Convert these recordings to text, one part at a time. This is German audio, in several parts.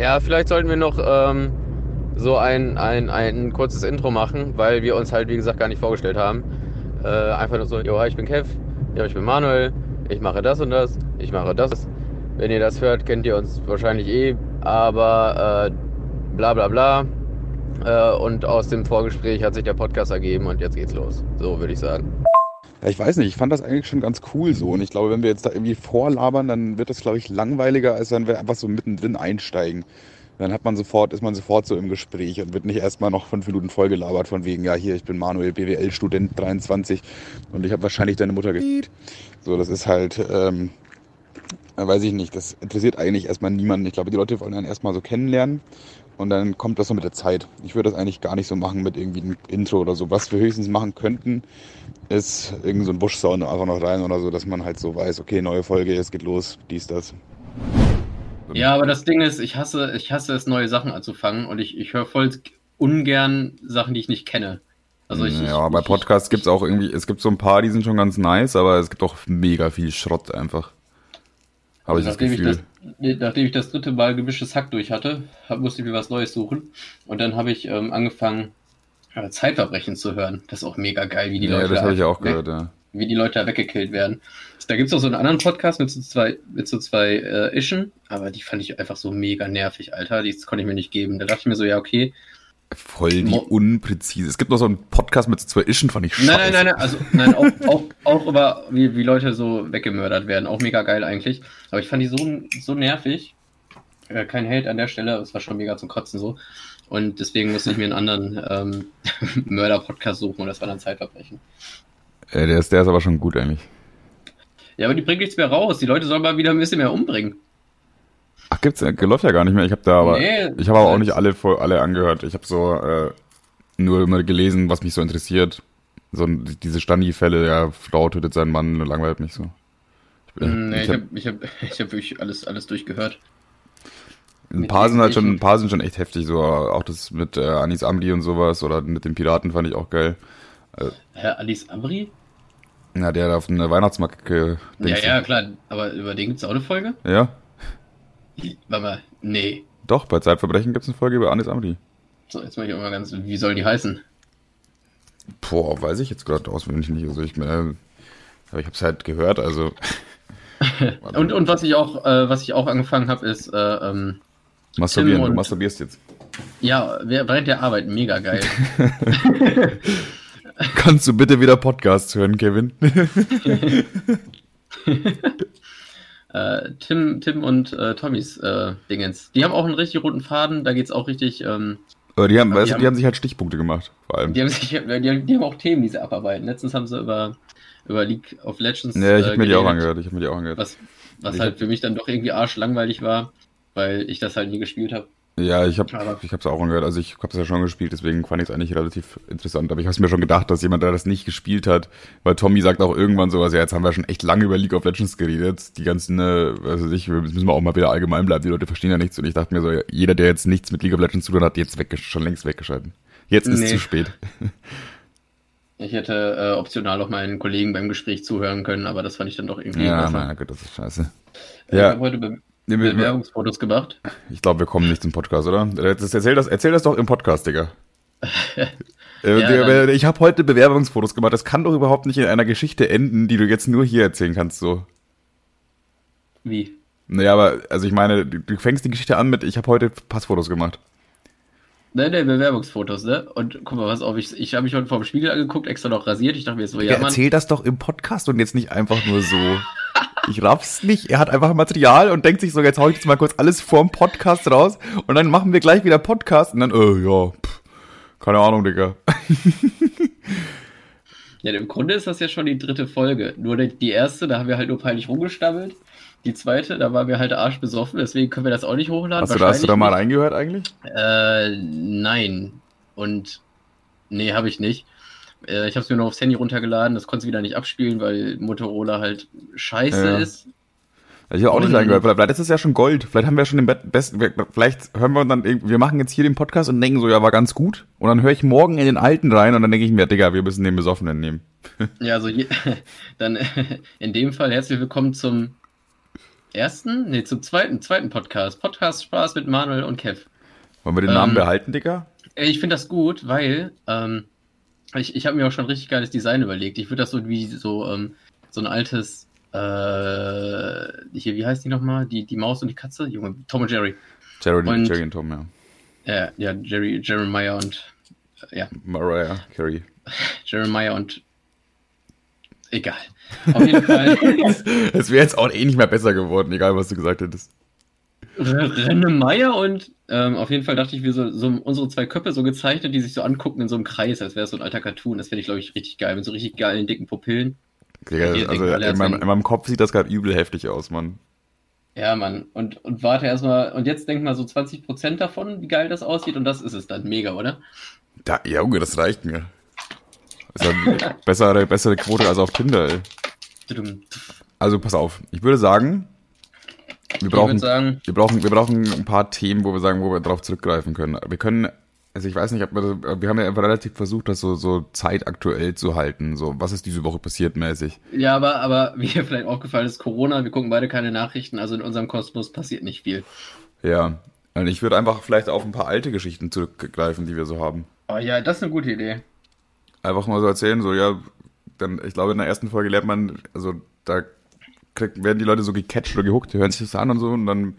Ja, vielleicht sollten wir noch ähm, so ein, ein, ein kurzes Intro machen, weil wir uns halt, wie gesagt, gar nicht vorgestellt haben. Äh, einfach nur so, jo, ich bin Kev, ja, ich bin Manuel, ich mache das und das, ich mache das. Wenn ihr das hört, kennt ihr uns wahrscheinlich eh, aber äh, bla bla bla. Äh, und aus dem Vorgespräch hat sich der Podcast ergeben und jetzt geht's los. So würde ich sagen. Ja, ich weiß nicht, ich fand das eigentlich schon ganz cool so. Und ich glaube, wenn wir jetzt da irgendwie vorlabern, dann wird das, glaube ich, langweiliger, als wenn wir einfach so mittendrin einsteigen. Dann hat man sofort, ist man sofort so im Gespräch und wird nicht erstmal noch fünf Minuten vollgelabert von wegen, ja hier, ich bin Manuel, BWL-Student 23 und ich habe wahrscheinlich deine Mutter ge So, das ist halt, ähm, weiß ich nicht, das interessiert eigentlich erstmal niemanden. Ich glaube, die Leute wollen dann erstmal so kennenlernen und dann kommt das so mit der Zeit. Ich würde das eigentlich gar nicht so machen mit irgendwie einem Intro oder so. Was wir höchstens machen könnten, ist irgend so ein Busch-Sound einfach noch rein oder so, dass man halt so weiß, okay, neue Folge, es geht los, dies, das. Ja, aber das Ding ist, ich hasse, ich hasse es, neue Sachen anzufangen und ich, ich höre voll ungern Sachen, die ich nicht kenne. Also ich, ja, ich, bei Podcasts gibt es auch irgendwie, es gibt so ein paar, die sind schon ganz nice, aber es gibt auch mega viel Schrott einfach. Habe ich das Gefühl. Ich das, nachdem ich das dritte Mal gemischtes Hack durch hatte, hab, musste ich mir was Neues suchen. Und dann habe ich ähm, angefangen, äh, Zeitverbrechen zu hören. Das ist auch mega geil, wie die ja, Leute. das habe ich auch gehört, ja. Wie die Leute da weggekillt werden. Da gibt es auch so einen anderen Podcast mit so zwei, mit so zwei äh, Ischen, aber die fand ich einfach so mega nervig, Alter. Die konnte ich mir nicht geben. Da dachte ich mir so, ja, okay. Voll die Mo unpräzise. Es gibt noch so einen Podcast mit zwei Ischen, fand ich scheiße. Nein, nein, nein, also nein, auch, auch, auch über wie, wie Leute so weggemördert werden. Auch mega geil eigentlich. Aber ich fand die so, so nervig. Äh, kein Held an der Stelle, es war schon mega zum Kotzen so. Und deswegen musste ich mir einen anderen ähm, Mörder-Podcast suchen und das war dann Zeitverbrechen. Äh, der, ist, der ist aber schon gut eigentlich. Ja, aber die bringt nichts mehr raus. Die Leute sollen mal wieder ein bisschen mehr umbringen. Ach, gibt's, läuft ja gar nicht mehr. Ich habe da aber, nee, ich habe aber auch nicht alle, alle angehört. Ich habe so äh, nur immer gelesen, was mich so interessiert. So diese Standi-Fälle, ja, Frau tötet seinen Mann, langweilt mich so. Ich, nee, ich, habe ich hab, ich hab wirklich alles, alles durchgehört. Ein paar sind halt schon, ein paar sind schon echt heftig, so auch das mit äh, Anis Amri und sowas oder mit den Piraten fand ich auch geil. Also, Herr Anis Amri? Ja, der auf den Weihnachtsmarkt äh, Ja, ja, klar, aber über den gibt's auch eine Folge? Ja. Warte mal, nee. Doch, bei Zeitverbrechen gibt's eine Folge über Anis Amri. So, jetzt mach ich auch mal ganz, wie sollen die heißen? Boah, weiß ich jetzt gerade auswendig nicht. Also ich, äh, aber ich hab's halt gehört, also. und, und was ich auch, äh, was ich auch angefangen habe, ist, äh, ähm, Masturbieren, du masturbierst jetzt. Ja, während der Arbeit, mega geil. Kannst du bitte wieder Podcasts hören, Kevin? äh, Tim, Tim und äh, Tommys äh, Dingens. Die haben auch einen richtig roten Faden, da geht's auch richtig. Ähm, die haben, weißt die, du, die haben sich halt Stichpunkte gemacht, vor allem. Die haben, sich, die, haben, die haben auch Themen, die sie abarbeiten. Letztens haben sie über, über League of Legends. Ja, ich habe mir die auch angehört. Ich habe mir die auch angehört. Was, was halt für mich dann doch irgendwie arschlangweilig war weil ich das halt nie gespielt habe. Ja, ich habe ich es auch angehört. Also ich habe es ja schon gespielt, deswegen fand ich es eigentlich relativ interessant. Aber ich habe mir schon gedacht, dass jemand, der das nicht gespielt hat, weil Tommy sagt auch irgendwann sowas, ja, jetzt haben wir schon echt lange über League of Legends geredet. Die ganzen, äh, also ich, müssen wir auch mal wieder allgemein bleiben. Die Leute verstehen ja nichts. Und ich dachte mir so, jeder, der jetzt nichts mit League of Legends zu tun hat, jetzt weg, schon längst weggeschalten. Jetzt ist nee. zu spät. Ich hätte äh, optional auch meinen Kollegen beim Gespräch zuhören können, aber das fand ich dann doch irgendwie. Ja, na gut, das ist scheiße. Äh, ja. Ich habe heute Bewerbungsfotos gemacht. Ich glaube, wir kommen nicht zum Podcast, oder? Erzähl, das, erzähl das doch im Podcast, Digga. äh, ja, ich habe heute Bewerbungsfotos gemacht. Das kann doch überhaupt nicht in einer Geschichte enden, die du jetzt nur hier erzählen kannst, so. Wie? Naja, aber, also ich meine, du fängst die Geschichte an mit, ich habe heute Passfotos gemacht. Nein, nein, Bewerbungsfotos, ne? Und guck mal, was auf, ich, ich habe mich heute vor dem Spiegel angeguckt, extra noch rasiert. Ich dachte mir so, ja, ja Mann. Erzähl das doch im Podcast und jetzt nicht einfach nur so. Ich raff's nicht. Er hat einfach Material und denkt sich so, jetzt hau ich jetzt mal kurz alles vorm Podcast raus und dann machen wir gleich wieder Podcast und dann, äh, ja, pff, keine Ahnung, Digga. ja, im Grunde ist das ja schon die dritte Folge. Nur die erste, da haben wir halt nur peinlich rumgestammelt. Die zweite, da waren wir halt arschbesoffen, deswegen können wir das auch nicht hochladen. Hast du, da, hast du da mal reingehört eigentlich? Äh, nein. Und nee, habe ich nicht. Äh, ich habe es mir nur aufs Handy runtergeladen, das konnte es wieder nicht abspielen, weil Motorola halt scheiße ja. ist. Ich habe auch nicht reingehört. Vielleicht ist es ja schon Gold. Vielleicht haben wir schon den besten. Vielleicht hören wir dann, wir machen jetzt hier den Podcast und denken so, ja, war ganz gut. Und dann höre ich morgen in den alten rein und dann denke ich mir, Digga, wir müssen den Besoffenen nehmen. Ja, also je, dann in dem Fall herzlich willkommen zum ersten, nee, zum zweiten, zweiten Podcast. Podcast Spaß mit Manuel und Kev. Wollen wir den Namen ähm, behalten, Dicker? Ich finde das gut, weil ähm, ich, ich habe mir auch schon richtig geiles Design überlegt. Ich würde das so wie so, ähm, so ein altes, äh, hier, wie heißt die nochmal? Die, die Maus und die Katze? Junge, Tom und Jerry. Jerry und, Jerry und Tom, ja. Ja, ja, Jerry, Jeremiah und äh, ja. Mariah Carey. Jeremiah und egal. Auf jeden Fall. Es wäre jetzt auch eh nicht mehr besser geworden, egal was du gesagt hättest. Renne Meier und ähm, auf jeden Fall dachte ich, wir so, so unsere zwei Köpfe so gezeichnet, die sich so angucken in so einem Kreis, als wäre es so ein alter Cartoon. Das fände ich, glaube ich, richtig geil, mit so richtig geilen, dicken Pupillen. Ja, also in meinem, in meinem, Kopf sieht das gerade übel heftig aus, Mann. Ja, Mann. Und, und warte erstmal, und jetzt denk mal so 20% davon, wie geil das aussieht, und das ist es dann. Mega, oder? Da, ja, Junge, das reicht mir. Das ist ja bessere, bessere Quote als auf Tinder, ey. Also pass auf, ich würde sagen, wir brauchen, sagen, wir brauchen, wir brauchen ein paar Themen, wo wir sagen, wo wir darauf zurückgreifen können. Wir können, also ich weiß nicht, ob wir, wir haben ja einfach relativ versucht, das so, so zeitaktuell zu halten. So, was ist diese Woche passiert mäßig? Ja, aber, aber wie dir vielleicht aufgefallen ist, Corona, wir gucken beide keine Nachrichten, also in unserem Kosmos passiert nicht viel. Ja, und ich würde einfach vielleicht auf ein paar alte Geschichten zurückgreifen, die wir so haben. Oh ja, das ist eine gute Idee. Einfach mal so erzählen, so, ja, dann, ich glaube, in der ersten Folge lernt man, also da krieg, werden die Leute so gecatcht oder gehuckt, die hören sich das an und so und dann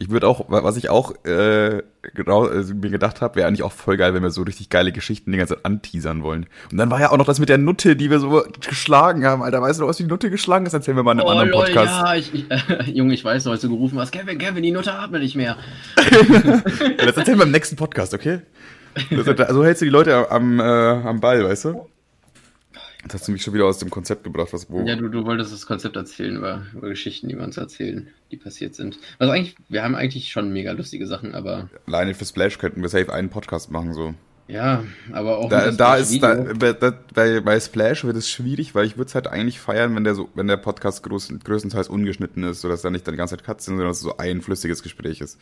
ich würde auch, was ich auch äh, genau, also mir gedacht habe, wäre eigentlich auch voll geil, wenn wir so richtig geile Geschichten die ganze Zeit anteasern wollen. Und dann war ja auch noch das mit der Nutte, die wir so geschlagen haben. Alter, weißt du, was die Nutte geschlagen ist? Erzählen wir mal in einem oh, anderen Podcast. ja, ich, ich, äh, Junge, ich weiß, als du gerufen hast, Kevin, Kevin, die Nutte atmet nicht mehr. das erzählen wir im nächsten Podcast, okay? Das, also hältst du die Leute am, äh, am Ball, weißt du? Jetzt hast du mich schon wieder aus dem Konzept gebracht, was wo. Ja, du, du wolltest das Konzept erzählen über, über Geschichten, die wir uns erzählen, die passiert sind. Also eigentlich, wir haben eigentlich schon mega lustige Sachen, aber. Alleine für Splash könnten wir safe einen Podcast machen, so. Ja, aber auch. Da, da ist, da, bei, bei Splash wird es schwierig, weil ich würde es halt eigentlich feiern, wenn der so, wenn der Podcast groß, größtenteils ungeschnitten ist, sodass da nicht dann die ganze Zeit Cuts sind, sondern dass es so ein flüssiges Gespräch ist.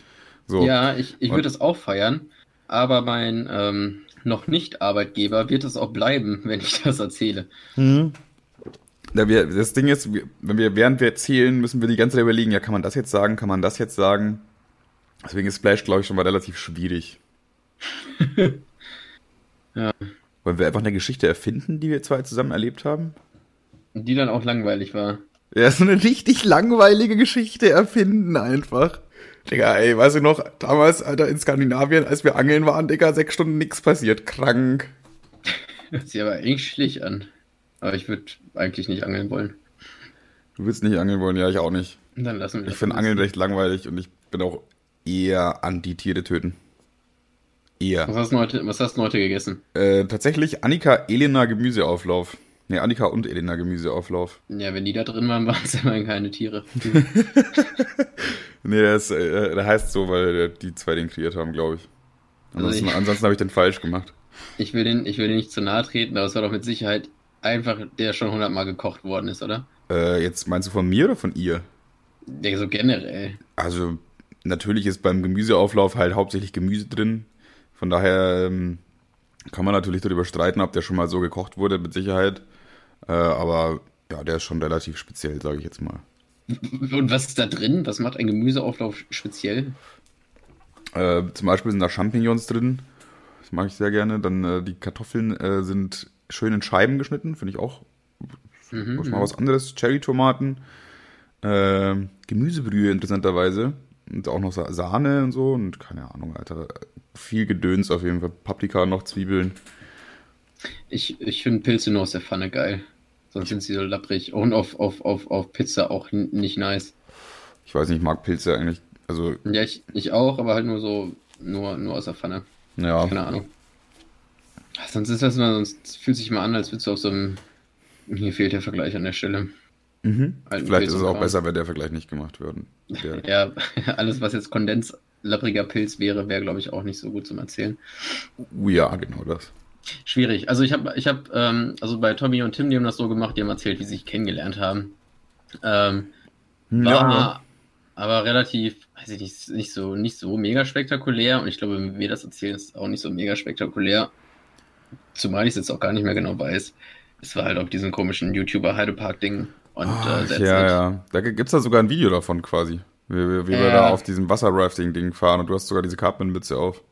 So. Ja, ich, ich würde es auch feiern, aber mein, ähm, noch nicht Arbeitgeber wird es auch bleiben, wenn ich das erzähle. Mhm. Ja, wir, das Ding ist, wenn wir, während wir erzählen, müssen wir die ganze Zeit überlegen, ja, kann man das jetzt sagen, kann man das jetzt sagen? Deswegen ist Splash, glaube ich, schon mal relativ schwierig. ja. Wollen wir einfach eine Geschichte erfinden, die wir zwei zusammen erlebt haben? Die dann auch langweilig war. Ja, so eine richtig langweilige Geschichte erfinden einfach. Digga, ey, weißt du noch, damals, Alter, in Skandinavien, als wir angeln waren, Digga, sechs Stunden nichts passiert. Krank. Sieht aber eigentlich schlicht an. Aber ich würde eigentlich nicht angeln wollen. Du willst nicht angeln wollen? Ja, ich auch nicht. Dann lassen wir Ich finde Angeln recht langweilig und ich bin auch eher anti-Tiere töten. Eher. Was hast, du heute, was hast du heute gegessen? Äh, tatsächlich Annika Elena Gemüseauflauf. Ne, Annika und Elena Gemüseauflauf. Ja, wenn die da drin waren, waren es immerhin keine Tiere. nee, das, äh, das heißt so, weil die zwei den kreiert haben, glaube ich. Ansonsten, also ansonsten habe ich den falsch gemacht. Ich will den, ich will den nicht zu nahe treten, aber es war doch mit Sicherheit einfach, der schon hundertmal gekocht worden ist, oder? Äh, jetzt meinst du von mir oder von ihr? Ja, so generell. Also, natürlich ist beim Gemüseauflauf halt hauptsächlich Gemüse drin. Von daher ähm, kann man natürlich darüber streiten, ob der schon mal so gekocht wurde, mit Sicherheit. Äh, aber ja, der ist schon relativ speziell, sage ich jetzt mal. Und was ist da drin? Was macht ein Gemüseauflauf speziell? Äh, zum Beispiel sind da Champignons drin. Das mag ich sehr gerne. Dann äh, die Kartoffeln äh, sind schön in Scheiben geschnitten, finde ich auch mhm, mal was anderes. Cherry-Tomaten, äh, Gemüsebrühe interessanterweise. Und auch noch Sahne und so. Und keine Ahnung, Alter. Viel Gedöns auf jeden Fall. Paprika, noch Zwiebeln. Ich, ich finde Pilze nur aus der Pfanne geil. Sonst sind sie so lapprig. Und auf, auf, auf, auf Pizza auch nicht nice. Ich weiß nicht, ich mag Pilze eigentlich. Also. Ja, ich, ich auch, aber halt nur so, nur, nur aus der Pfanne. Ja. Keine Ahnung. Sonst ist das mal, sonst fühlt sich mal an, als würdest du auf so einem. Hier fehlt der Vergleich an der Stelle. Mhm. Vielleicht Pilz ist es auch besser, wenn der Vergleich nicht gemacht wird. ja, alles, was jetzt Kondens lappriger Pilz wäre, wäre, glaube ich, auch nicht so gut zum Erzählen. Ja, genau das. Schwierig. Also ich habe, ich habe, ähm, also bei Tommy und Tim, die haben das so gemacht, die haben erzählt, wie sie sich kennengelernt haben. Ähm, war ja. aber relativ, weiß ich nicht, nicht so, nicht so mega spektakulär. Und ich glaube, wenn wir das erzählen, ist es auch nicht so mega spektakulär. Zumal ich es jetzt auch gar nicht mehr genau weiß. Es war halt auf diesem komischen YouTuber Heidepark-Ding Und Ah, äh, ja, it. ja. Da gibt's da sogar ein Video davon quasi. Wie, wie, wie wir Ja. da auf diesem Wasserrafting-Ding fahren und du hast sogar diese Cartman-Mütze auf.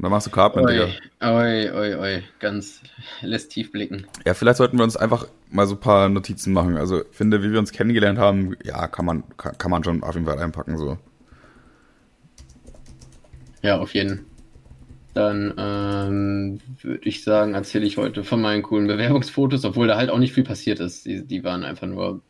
Und dann machst du Cartman, Digga. Oi, oi, oi, ganz lässt tief blicken. Ja, vielleicht sollten wir uns einfach mal so ein paar Notizen machen. Also, ich finde, wie wir uns kennengelernt haben, ja, kann man, kann, kann man schon auf jeden Fall einpacken, so. Ja, auf jeden. Dann ähm, würde ich sagen, erzähle ich heute von meinen coolen Bewerbungsfotos, obwohl da halt auch nicht viel passiert ist. Die, die waren einfach nur.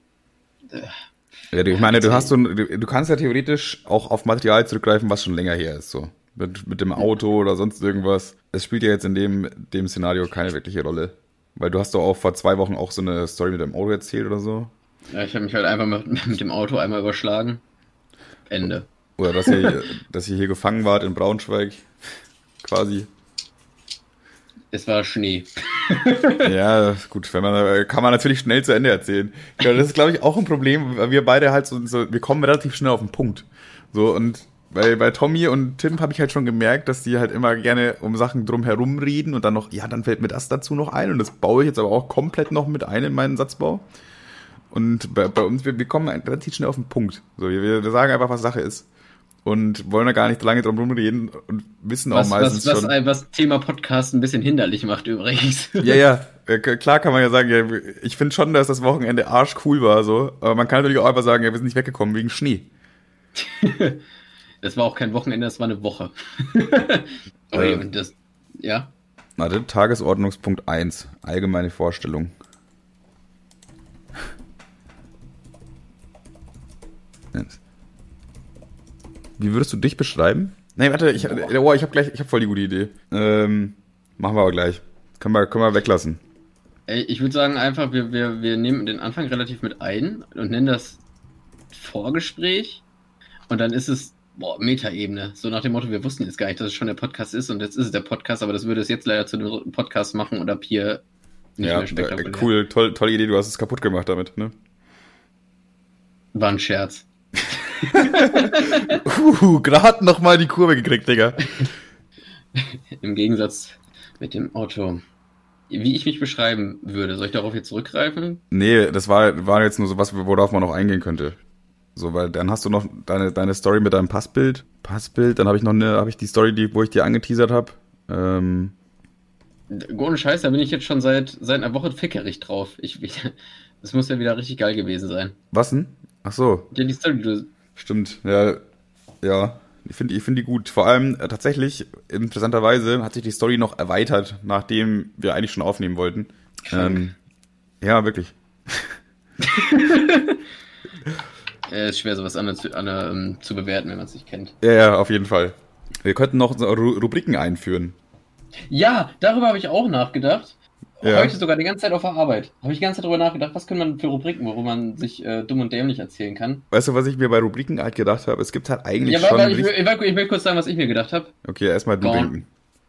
Ja, du- ich meine, du hast so, du, du kannst ja theoretisch auch auf Material zurückgreifen, was schon länger her ist, so. Mit, mit dem Auto oder sonst irgendwas. Es spielt ja jetzt in dem, dem Szenario keine wirkliche Rolle. Weil du hast doch auch vor zwei Wochen auch so eine Story mit dem Auto erzählt oder so. Ja, ich habe mich halt einfach mit, mit dem Auto einmal überschlagen. Ende. Oder dass ihr, dass ihr hier gefangen wart in Braunschweig. Quasi. Es war Schnee. Ja, gut, wenn man, kann man natürlich schnell zu Ende erzählen. Ja, das ist, glaube ich, auch ein Problem, weil wir beide halt so, so, wir kommen relativ schnell auf den Punkt. So, und bei, bei Tommy und Tim habe ich halt schon gemerkt, dass die halt immer gerne um Sachen drumherum reden und dann noch, ja, dann fällt mir das dazu noch ein und das baue ich jetzt aber auch komplett noch mit ein in meinen Satzbau. Und bei, bei uns, wir, wir kommen relativ schnell auf den Punkt. So, wir, wir sagen einfach, was Sache ist. Und wollen da gar nicht lange drum rumreden und wissen auch Was, meistens was, was, schon. ein- was Thema Podcast ein bisschen hinderlich macht übrigens. Ja, ja, äh, klar kann man ja sagen, ja, ich finde schon, dass das Wochenende arschcool war, so. Aber man kann natürlich auch einfach sagen, ja, wir sind nicht weggekommen wegen Schnee. Das war auch kein Wochenende, das war eine Woche. Ui, Äh. das, ja. Warte, Tagesordnungspunkt 1, allgemeine Vorstellung. Wie würdest du dich beschreiben? Nee, warte, ich, oh, ich habe gleich, ich habe voll die gute Idee. Ähm, machen wir aber gleich. Können wir, können wir weglassen. Ich würde sagen einfach, wir, wir, wir nehmen den Anfang relativ mit ein und nennen das Vorgespräch. Und dann ist es, boah, Metaebene. So nach dem Motto, wir wussten jetzt gar nicht, dass es schon der Podcast ist und jetzt ist es der Podcast, aber das würde es jetzt leider zu einem Podcast machen und ab hier nicht ja, mehr spektakulär. äh, cool, toll, tolle Idee, du hast es kaputt gemacht damit, ne? War ein Scherz. Uh, gerade noch mal die Kurve gekriegt, Digga. Im Gegensatz mit dem Auto. Wie ich mich beschreiben würde, soll ich darauf jetzt zurückgreifen? Nee, das war, war jetzt nur so was, worauf man noch eingehen könnte. So, weil dann hast du noch deine, deine Story mit deinem Passbild. Passbild, dann habe ich noch eine, habe ich die Story, die, wo ich dir angeteasert habe. Ähm, Ohne Scheiß, da bin ich jetzt schon seit, seit einer Woche fickerig drauf. Ich, das muss ja wieder richtig geil gewesen sein. was denn? Ach so, Ja, die Story, du, stimmt. Ja, ja. Ich finde ich finde die gut. Vor allem äh, tatsächlich, interessanterweise, hat sich die Story noch erweitert, nachdem wir eigentlich schon aufnehmen wollten. Ähm, ja, wirklich. äh, ist schwer, sowas an, zu, an, ähm, zu bewerten, wenn man es nicht kennt. Ja, ja, auf jeden Fall. Wir könnten noch Ru Rubriken einführen. Ja, darüber habe ich auch nachgedacht. Ja. Heute sogar die ganze Zeit auf der Arbeit. Habe ich die ganze Zeit darüber nachgedacht, was können man für Rubriken, wo man sich äh, dumm und dämlich erzählen kann. Weißt du, was ich mir bei Rubriken halt gedacht habe? Es gibt halt eigentlich Ja, schon. ich, ich, ich will kurz sagen, was ich mir gedacht habe. okay, erstmal du denken.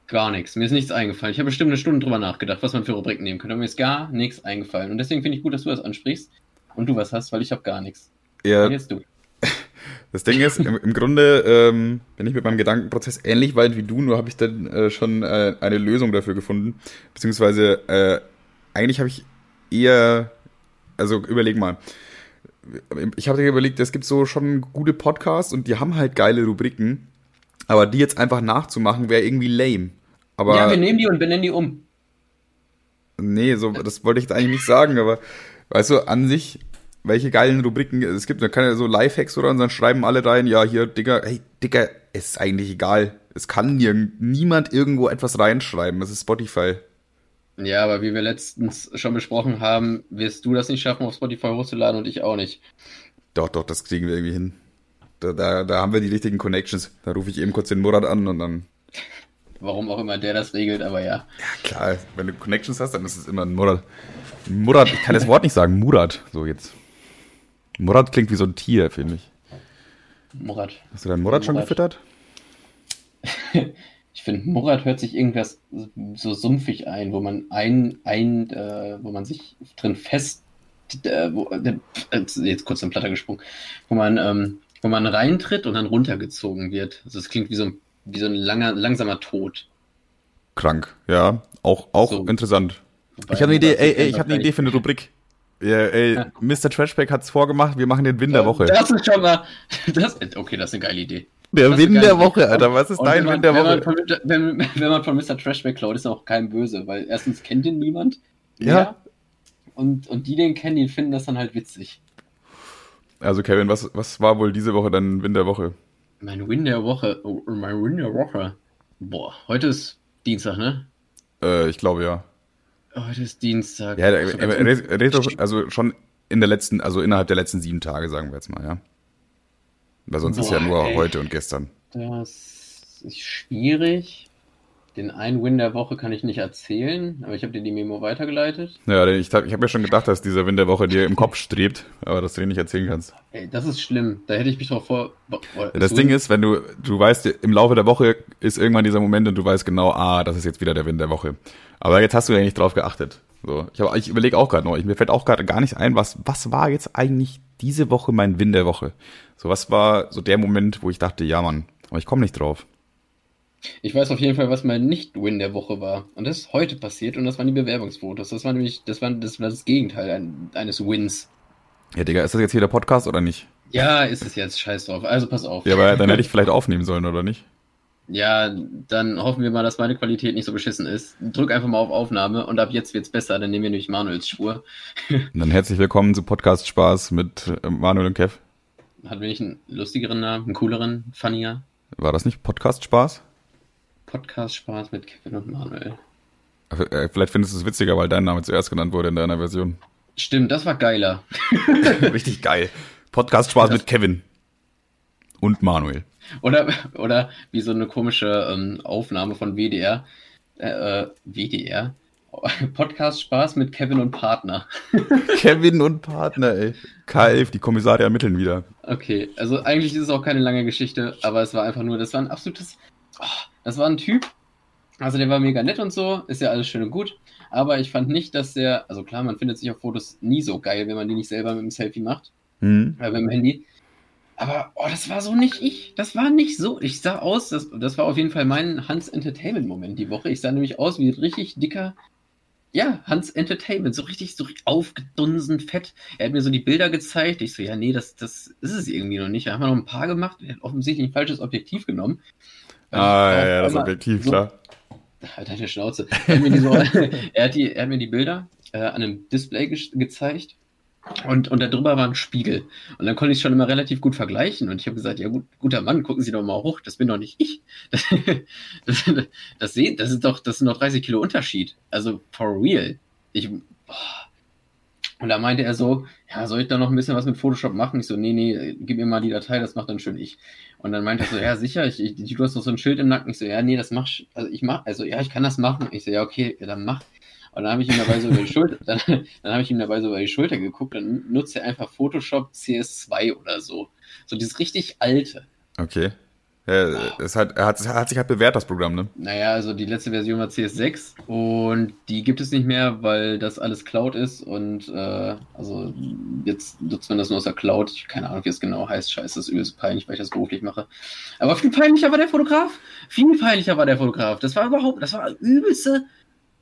Gar nichts. Mir ist nichts eingefallen. Ich habe bestimmt eine Stunde drüber nachgedacht, was man für Rubriken nehmen könnte. Aber mir ist gar nichts eingefallen. Und deswegen finde ich gut, dass du das ansprichst und du was hast, weil ich habe gar nichts. Ja, jetzt du. das Ding ist, im, im Grunde ähm, bin ich mit meinem Gedankenprozess ähnlich weit wie du, nur habe ich dann äh, schon äh, eine Lösung dafür gefunden. Beziehungsweise, äh, eigentlich habe ich eher, also überleg mal. Ich habe dir überlegt, es gibt so schon gute Podcasts und die haben halt geile Rubriken, aber die jetzt einfach nachzumachen, wäre irgendwie lame. Aber ja, wir nehmen die und benennen die um. Nee, so, das wollte ich jetzt eigentlich nicht sagen, aber weißt du, an sich, welche geilen Rubriken es gibt, da kann ja so Lifehacks oder und dann schreiben alle rein, ja, hier, Digga, hey, Digga, es ist eigentlich egal. Es kann niemand irgendwo etwas reinschreiben. Es ist Spotify. Ja, aber wie wir letztens schon besprochen haben, wirst du das nicht schaffen, auf Spotify hochzuladen und ich auch nicht. Doch, doch, das kriegen wir irgendwie hin. Da, da, da haben wir die richtigen Connections. Da rufe ich eben kurz den Murat an und dann, Warum auch immer der das regelt, aber ja. ja klar, wenn du Connections hast, dann ist es immer ein Murat. Murat, ich kann das Wort nicht sagen, Murat, so jetzt. Murat klingt wie so ein Tier, finde ich. Murat. Hast du deinen Murat schon Murat. gefüttert? Ich finde, Murat hört sich irgendwas so sumpfig ein, wo man ein, ein, äh, wo man sich drin fest, äh, wo, äh, jetzt kurz in Platter gesprungen, wo man, ähm, wo man reintritt und dann runtergezogen wird. Also es klingt wie so ein, wie so ein langer, langsamer Tod. Krank, ja. Auch, auch So. interessant. Wobei Ich habe eine Idee, ey, ey, ich habe eine gar Idee für eine Rubrik. Ja, ey, Ja. Mr. Trashback hat's vorgemacht, wir machen den Win der Woche. Das ist schon mal. Das, okay, das ist eine geile Idee. Der das Win der Woche, Alter. Was ist Und dein wenn Win man, der wenn, man Woche? von, wenn, wenn man von Mr. Trashback klaut, ist auch kein böse, weil erstens kennt ihn niemand. Ja. mehr. Und, und die, den kennen, die finden das dann halt witzig. Also, Kevin, was, was war wohl diese Woche dein Win der Woche? Mein Win der Woche. Oh, mein Win der Woche. Boah, heute ist Dienstag, ne? Äh, ich glaube ja. Heute ist Dienstag. Ja, red doch- also schon in der letzten, also innerhalb der letzten sieben Tage, sagen wir jetzt mal, ja. Weil sonst ist ja Boah, nur ey. heute und gestern. Das ist schwierig. Den einen Win der Woche kann ich nicht erzählen, aber ich habe dir die Memo weitergeleitet. Ja, ich habe ich hab mir schon gedacht, dass dieser Win der Woche dir im Kopf strebt, aber dass du den nicht erzählen kannst. Ey, das ist schlimm. Da hätte ich mich drauf vor. Boah, Das Ding ist, wenn du, du weißt, im Laufe der Woche ist irgendwann dieser Moment und du weißt genau, ah, das ist jetzt wieder der Win der Woche. Aber jetzt hast du ja nicht drauf geachtet. So, ich, hab- ich überlege auch gerade noch, ich, mir fällt auch gerade gar nicht ein, was, was war jetzt eigentlich diese Woche mein Win der Woche? So, was war so der Moment, wo ich dachte, ja Mann, aber ich komme nicht drauf. Ich weiß auf jeden Fall, was mein Nicht-Win der Woche war. Und das ist heute passiert und das waren die Bewerbungsfotos. Das war nämlich, das war das, war das Gegenteil ein, eines Wins. Ja, Digga, ist das jetzt hier der Podcast oder nicht? Ja, ist es jetzt. Scheiß drauf. Also pass auf. Ja, aber dann hätte ich vielleicht aufnehmen sollen, oder nicht? Ja, dann hoffen wir mal, dass meine Qualität nicht so beschissen ist. Drück einfach mal auf Aufnahme und ab jetzt wird's besser, dann nehmen wir nämlich Manuels Spur. Und dann herzlich willkommen zu Podcast Spaß mit äh, Manuel und Kev. Hat wenig einen lustigeren Namen, einen cooleren, funnier. War das nicht Podcast Spaß? Podcast Spaß mit Kevin und Manuel. Äh, Vielleicht findest du es witziger, weil dein Name zuerst genannt wurde in deiner Version. Stimmt, das war geiler. Richtig geil. Podcast Spaß mit Kevin. Und Manuel. Oder, oder wie so eine komische ähm, Aufnahme von WDR. Äh, äh, WDR? Podcast Spaß mit Kevin und Partner. Kevin und Partner, ey. K11, die Kommissare ermitteln wieder. Okay, also eigentlich ist es auch keine lange Geschichte, aber es war einfach nur, das war ein absolutes, oh, das war ein Typ, also der war mega nett und so, ist ja alles schön und gut, aber ich fand nicht, dass der, also klar, man findet sich auf Fotos nie so geil, wenn man die nicht selber mit dem Selfie macht, Hm. äh, mit dem Handy, aber oh, das war so nicht ich, das war nicht so, ich sah aus, das, das war auf jeden Fall mein Hans Entertainment Moment die Woche, ich sah nämlich aus wie ein richtig dicker, ja, Hans Entertainment, so richtig so aufgedunsen, fett. Er hat mir so die Bilder gezeigt. Ich so, ja, nee, das, das ist es irgendwie noch nicht. Da haben wir noch ein paar gemacht. Er hat offensichtlich ein falsches Objektiv genommen. Ah, Weil ja, ja, das Objektiv, so- klar. Halt deine Schnauze. Er hat mir die, so, er hat die, er hat mir die Bilder äh, an einem Display ge gezeigt. Und, und da drüber war ein Spiegel. Und dann konnte ich es schon immer relativ gut vergleichen. Und ich habe gesagt, ja gut, guter Mann, gucken Sie doch mal hoch, das bin doch nicht ich. Das, das, das, sehen, das ist doch, das sind doch 30 Kilo Unterschied. Also for real. Ich, boah. Und da meinte er so, ja, soll ich da noch ein bisschen was mit Photoshop machen? Ich so, nee, nee, gib mir mal die Datei, das macht dann schön ich. Und dann meinte er so, ja, sicher, ich, ich, du hast doch so ein Schild im Nacken. Ich so, ja, nee, das mach, ich- also ich mach, also ja, ich kann das machen. Ich so, ja, okay, ja, dann mach. Und dann habe ich ihm dabei so über die Schulter, dann, dann habe ich ihm dabei so über die Schulter geguckt, dann nutzt er einfach Photoshop CS2 oder so. So dieses richtig alte. Okay. Ja, es hat, hat, hat sich halt bewährt, das Programm, ne? Naja, also die letzte Version war CS6 und die gibt es nicht mehr, weil das alles Cloud ist und äh, also jetzt nutzt man das nur aus der Cloud. Ich keine Ahnung, wie es genau heißt. Scheiße, das ist übelst peinlich, weil ich das beruflich mache. Aber viel peinlicher war der Fotograf. Viel peinlicher war der Fotograf. Das war überhaupt, das war übelste.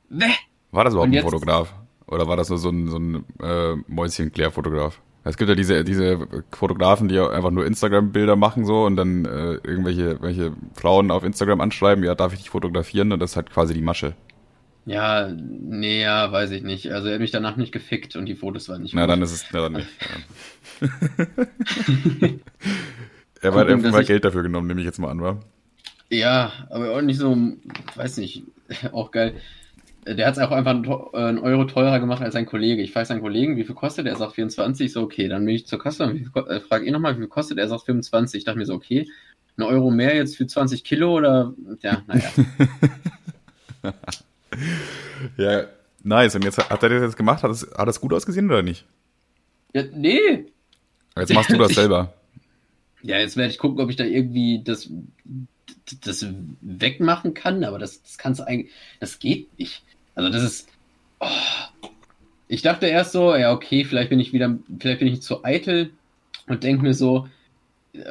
Bäh. War das überhaupt Und ein Fotograf? Oder war das nur so ein, so ein äh, Mäuschen-Klär-Fotograf? Es gibt ja diese, diese Fotografen, die einfach nur Instagram-Bilder machen so und dann äh, irgendwelche welche Frauen auf Instagram anschreiben, ja, darf ich dich fotografieren? Und das ist halt quasi die Masche. Ja, nee, ja, weiß ich nicht. Also er hat mich danach nicht gefickt und die Fotos waren nicht Na, gut. dann ist es, na, dann nicht. Er Gucken, einfach mal Geld dafür genommen, nehme ich jetzt mal an, wa? Ja, aber auch nicht so, weiß nicht, auch geil. Der hat es auch einfach einen äh, einen Euro teurer gemacht als sein Kollege. Ich frage seinen Kollegen, wie viel kostet der? Er sagt 24. So, okay, dann bin ich zur Kasse. und Äh, frage ihn nochmal, wie viel kostet der? Er sagt 25. Ich dachte mir so, okay, ein Euro mehr jetzt für 20 Kilo oder, ja, naja. Ja, nice. Und jetzt hat er das jetzt gemacht? Hat es, hat es gut ausgesehen oder nicht? ja, nee. Jetzt machst du das selber. Ja, jetzt werde ich gucken, ob ich da irgendwie das, das wegmachen kann, aber das, das kannst du eigentlich, das geht nicht. Also das ist, oh. ich dachte erst so, ja okay, vielleicht bin ich wieder, vielleicht bin ich zu eitel und denke mir so,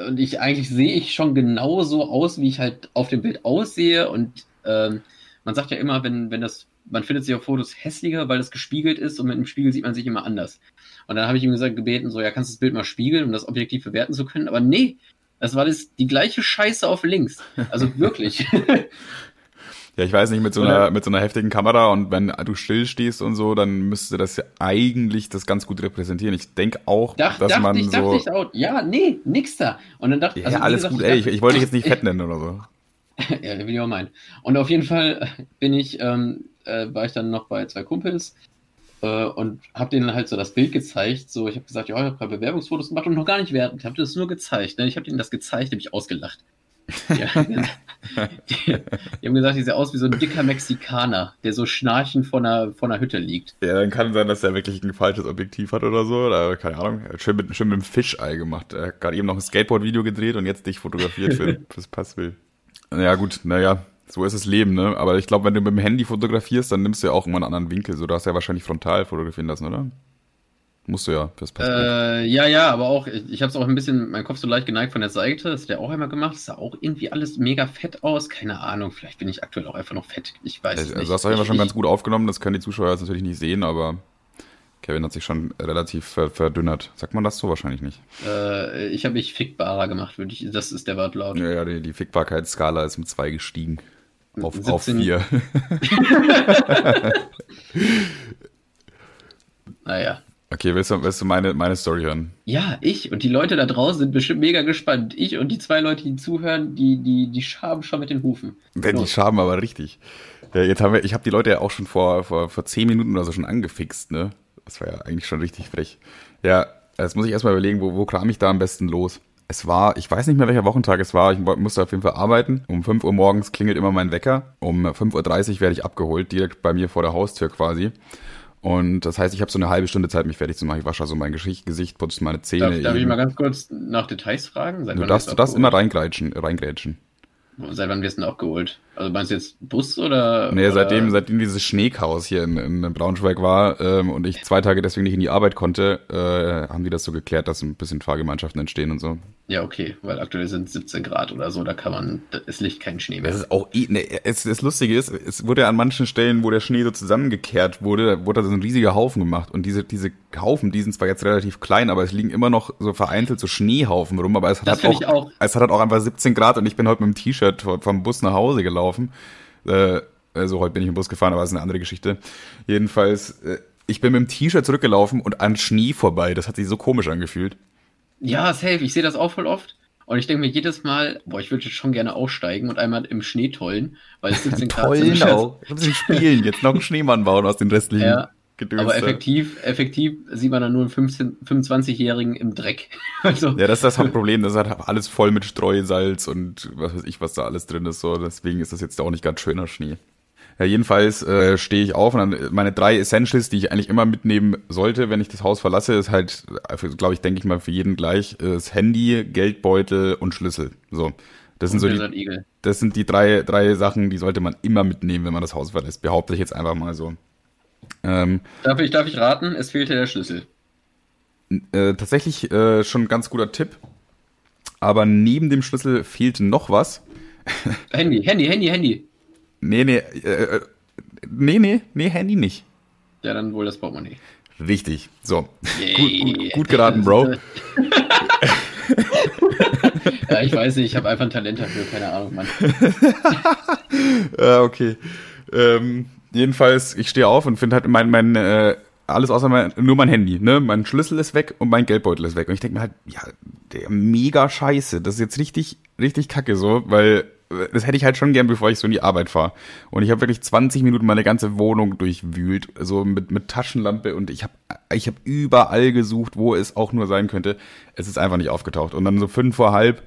und ich eigentlich sehe ich schon genau so aus, wie ich halt auf dem Bild aussehe und ähm, man sagt ja immer, wenn, wenn das, man findet sich auf Fotos hässlicher, weil das gespiegelt ist und mit dem Spiegel sieht man sich immer anders. Und dann habe ich ihm gesagt, gebeten, so, ja, kannst du das Bild mal spiegeln, um das objektiv bewerten zu können. Aber nee, das war das, die gleiche Scheiße auf links. Also wirklich. Ja, ich weiß nicht, mit so einer, mit so einer heftigen Kamera und wenn du still stehst und so, dann müsste das ja eigentlich das ganz gut repräsentieren. Ich denke auch, Dach, dass dachte man ich, dachte so. ich auch, ja, nee, nix da. Und dann dachte ja, also, alles gesagt, gut, ich ey. Ich, ich wollte dich jetzt nicht fett nennen oder so. ja, will ich auch meinen. Und auf jeden Fall bin ich, ähm, äh, war ich dann noch bei zwei Kumpels äh, und habe denen halt so das Bild gezeigt. So, ich habe gesagt, ja, ich habe Bewerbungsfotos gemacht und noch gar nicht wertend. Ich habe das nur gezeigt. Ne? Ich habe denen das gezeigt, habe ich ausgelacht. Ja, die, die haben gesagt, ich sehe aus wie so ein dicker Mexikaner, der so schnarchend vor einer, vor einer Hütte liegt. Ja, dann kann sein, dass er wirklich ein falsches Objektiv hat oder so. Oder keine Ahnung. Er hat schön mit, schön mit dem Fischei gemacht. Er hat gerade eben noch ein Skateboard-Video gedreht und jetzt dich fotografiert für fürs Passbild. Ja, gut, naja, so ist das Leben, ne? Aber ich glaube, wenn du mit dem Handy fotografierst, dann nimmst du ja auch immer einen anderen Winkel. So, du hast ja wahrscheinlich frontal fotografieren lassen, oder? Musst du ja fürs Passbild. Äh, ja, ja, aber auch, ich, ich habe es auch ein bisschen, mein Kopf so leicht geneigt von der Seite. Das hat er auch einmal gemacht. Das sah auch irgendwie alles mega fett aus. Keine Ahnung, vielleicht bin ich aktuell auch einfach noch fett. Ich weiß Also, nicht. also hast du auf jeden Fall schon ich, ganz gut aufgenommen, das können die Zuschauer jetzt natürlich nicht sehen, aber Kevin hat sich schon relativ ver verdünnert. Sagt man das so? Wahrscheinlich nicht. Äh, ich habe mich fickbarer gemacht, würde ich. Das ist der Wortlaut. Ja, ja, die, die Fickbarkeitsskala ist mit zwei gestiegen. Auf, auf 17. vier. Naja. Okay, willst du, willst du meine, meine Story hören? Ja, ich und die Leute da draußen sind bestimmt mega gespannt. Ich und die zwei Leute, die zuhören, die, die, die schaben schon mit den Hufen. Wenn die schaben aber richtig. Ja, jetzt haben wir, ich habe die Leute ja auch schon vor, vor, vor zehn Minuten oder so schon angefixt, ne? Das war ja eigentlich schon richtig frech. Ja, jetzt muss ich erstmal überlegen, wo, wo kram ich da am besten los? Es war, ich weiß nicht mehr, welcher Wochentag es war. Ich musste auf jeden Fall arbeiten. Um 5 Uhr morgens klingelt immer mein Wecker. Um 5.30 Uhr werde ich abgeholt, direkt bei mir vor der Haustür quasi. Und das heißt, ich habe so eine halbe Stunde Zeit, mich fertig zu machen. Ich wasche also mein Gesicht, putze meine Zähne. Darf, darf ich mal ganz kurz nach Details fragen? Seit du darfst, du darfst immer reingrätschen, reingrätschen. Seit wann wirst du denn abgeholt? Also meinst du jetzt Bus oder? Nee, seitdem, seitdem dieses Schneechaos hier in, in Braunschweig war ähm, und ich zwei Tage deswegen nicht in die Arbeit konnte, äh, haben die das so geklärt, dass ein bisschen Fahrgemeinschaften entstehen und so. Ja, okay, weil aktuell sind 17 Grad oder so, da kann man, es liegt kein Schnee mehr. Das ist auch, ne, es, das Lustige ist, es wurde ja an manchen Stellen, wo der Schnee so zusammengekehrt wurde, da wurde da so ein riesiger Haufen gemacht und diese, diese Haufen, die sind zwar jetzt relativ klein, aber es liegen immer noch so vereinzelt so Schneehaufen rum, aber es hat, halt auch, auch. es hat halt auch einfach 17 Grad und ich bin heute mit dem T-Shirt vom Bus nach Hause gelaufen. Äh, also heute bin ich im Bus gefahren, aber das ist eine andere Geschichte. Jedenfalls, äh, ich bin mit dem T-Shirt zurückgelaufen und an Schnee vorbei. Das hat sich so komisch angefühlt. Ja, safe, ich sehe das auch voll oft. Und ich denke mir jedes Mal, boah, ich würde jetzt schon gerne aussteigen und einmal im Schnee tollen, weil es 17 Grad sind. Ein bisschen spielen, jetzt noch einen Schneemann bauen aus den restlichen Ja, Gedöns. Aber effektiv, effektiv sieht man dann nur einen 15 25-Jährigen im Dreck. Also, Ja, das ist das Hauptproblem. Das ist halt alles voll mit Streusalz und was weiß ich, was da alles drin ist. So, deswegen ist das jetzt auch nicht ganz schöner Schnee. Ja, jedenfalls äh, stehe ich auf und dann meine drei Essentials, die ich eigentlich immer mitnehmen sollte, wenn ich das Haus verlasse, ist halt, glaube ich, denke ich mal für jeden gleich, äh, das Handy, Geldbeutel und Schlüssel. So, das sind so die, das sind die drei drei Sachen, die sollte man immer mitnehmen, wenn man das Haus verlässt. Behaupte ich jetzt einfach mal so. Ähm, Darf ich, darf ich raten? Es fehlte der Schlüssel. Äh, tatsächlich äh, schon ein ganz guter Tipp. Aber neben dem Schlüssel fehlt noch was. Handy, Handy, Handy, Handy. Nee, nee, äh, äh, nee, nee, nee, Handy nicht. Ja, dann wohl das Portemonnaie. Richtig. So. Yay. Gut, gut, gut geraten, Bro. ja, ich weiß nicht, ich habe einfach ein Talent dafür, keine Ahnung, Mann. äh, okay. Ähm, jedenfalls, ich stehe auf und finde halt mein, mein, äh, alles außer mein, nur mein Handy, ne? Mein Schlüssel ist weg und mein Geldbeutel ist weg. Und ich denke mir halt, ja, der mega scheiße. Das ist jetzt richtig, richtig kacke so, weil äh, das hätte ich halt schon gern, bevor ich so in die Arbeit fahre. Und ich habe wirklich 20 Minuten meine ganze Wohnung durchwühlt, so mit, mit Taschenlampe und ich habe ich hab überall gesucht, wo es auch nur sein könnte. Es ist einfach nicht aufgetaucht. Und dann so fünf vor halb,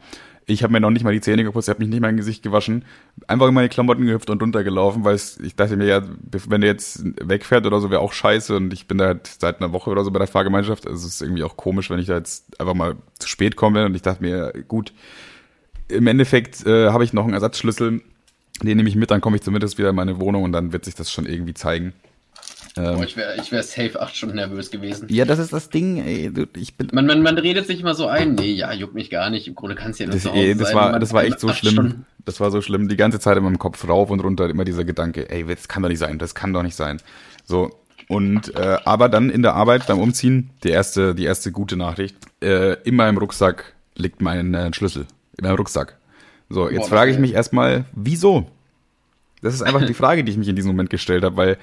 ich habe mir noch nicht mal die Zähne geputzt, ich habe mich nicht mal ein Gesicht gewaschen, einfach in meine Klamotten gehüpft und runtergelaufen, weil ich dachte mir ja, wenn der jetzt wegfährt oder so, wäre auch scheiße und ich bin da halt seit einer Woche oder so bei der Fahrgemeinschaft. Also es ist irgendwie auch komisch, wenn ich da jetzt einfach mal zu spät komme und ich dachte mir, gut, im Endeffekt äh, habe ich noch einen Ersatzschlüssel, den nehme ich mit, dann komme ich zumindest wieder in meine Wohnung und dann wird sich das schon irgendwie zeigen. Ähm, Boah, ich wäre ich wär safe acht Stunden nervös gewesen. ja, das ist das Ding, ey, ich bin Man, man, man redet sich immer so ein, nee, ja, juckt mich gar nicht. Im Grunde kannst du ja nur Das, zu Hause ey, das sein. war, das war echt so schlimm. Stunden. Das war so schlimm. Die ganze Zeit in meinem Kopf rauf und runter immer dieser Gedanke, ey, das kann doch nicht sein, das kann doch nicht sein. So, Und äh, aber dann in der Arbeit beim Umziehen, die erste, die erste gute Nachricht, äh, in meinem Rucksack liegt mein äh, Schlüssel. In meinem Rucksack. So, jetzt frage ich mich erstmal, wieso? Das ist einfach die Frage, die ich mich in diesem Moment gestellt habe, weil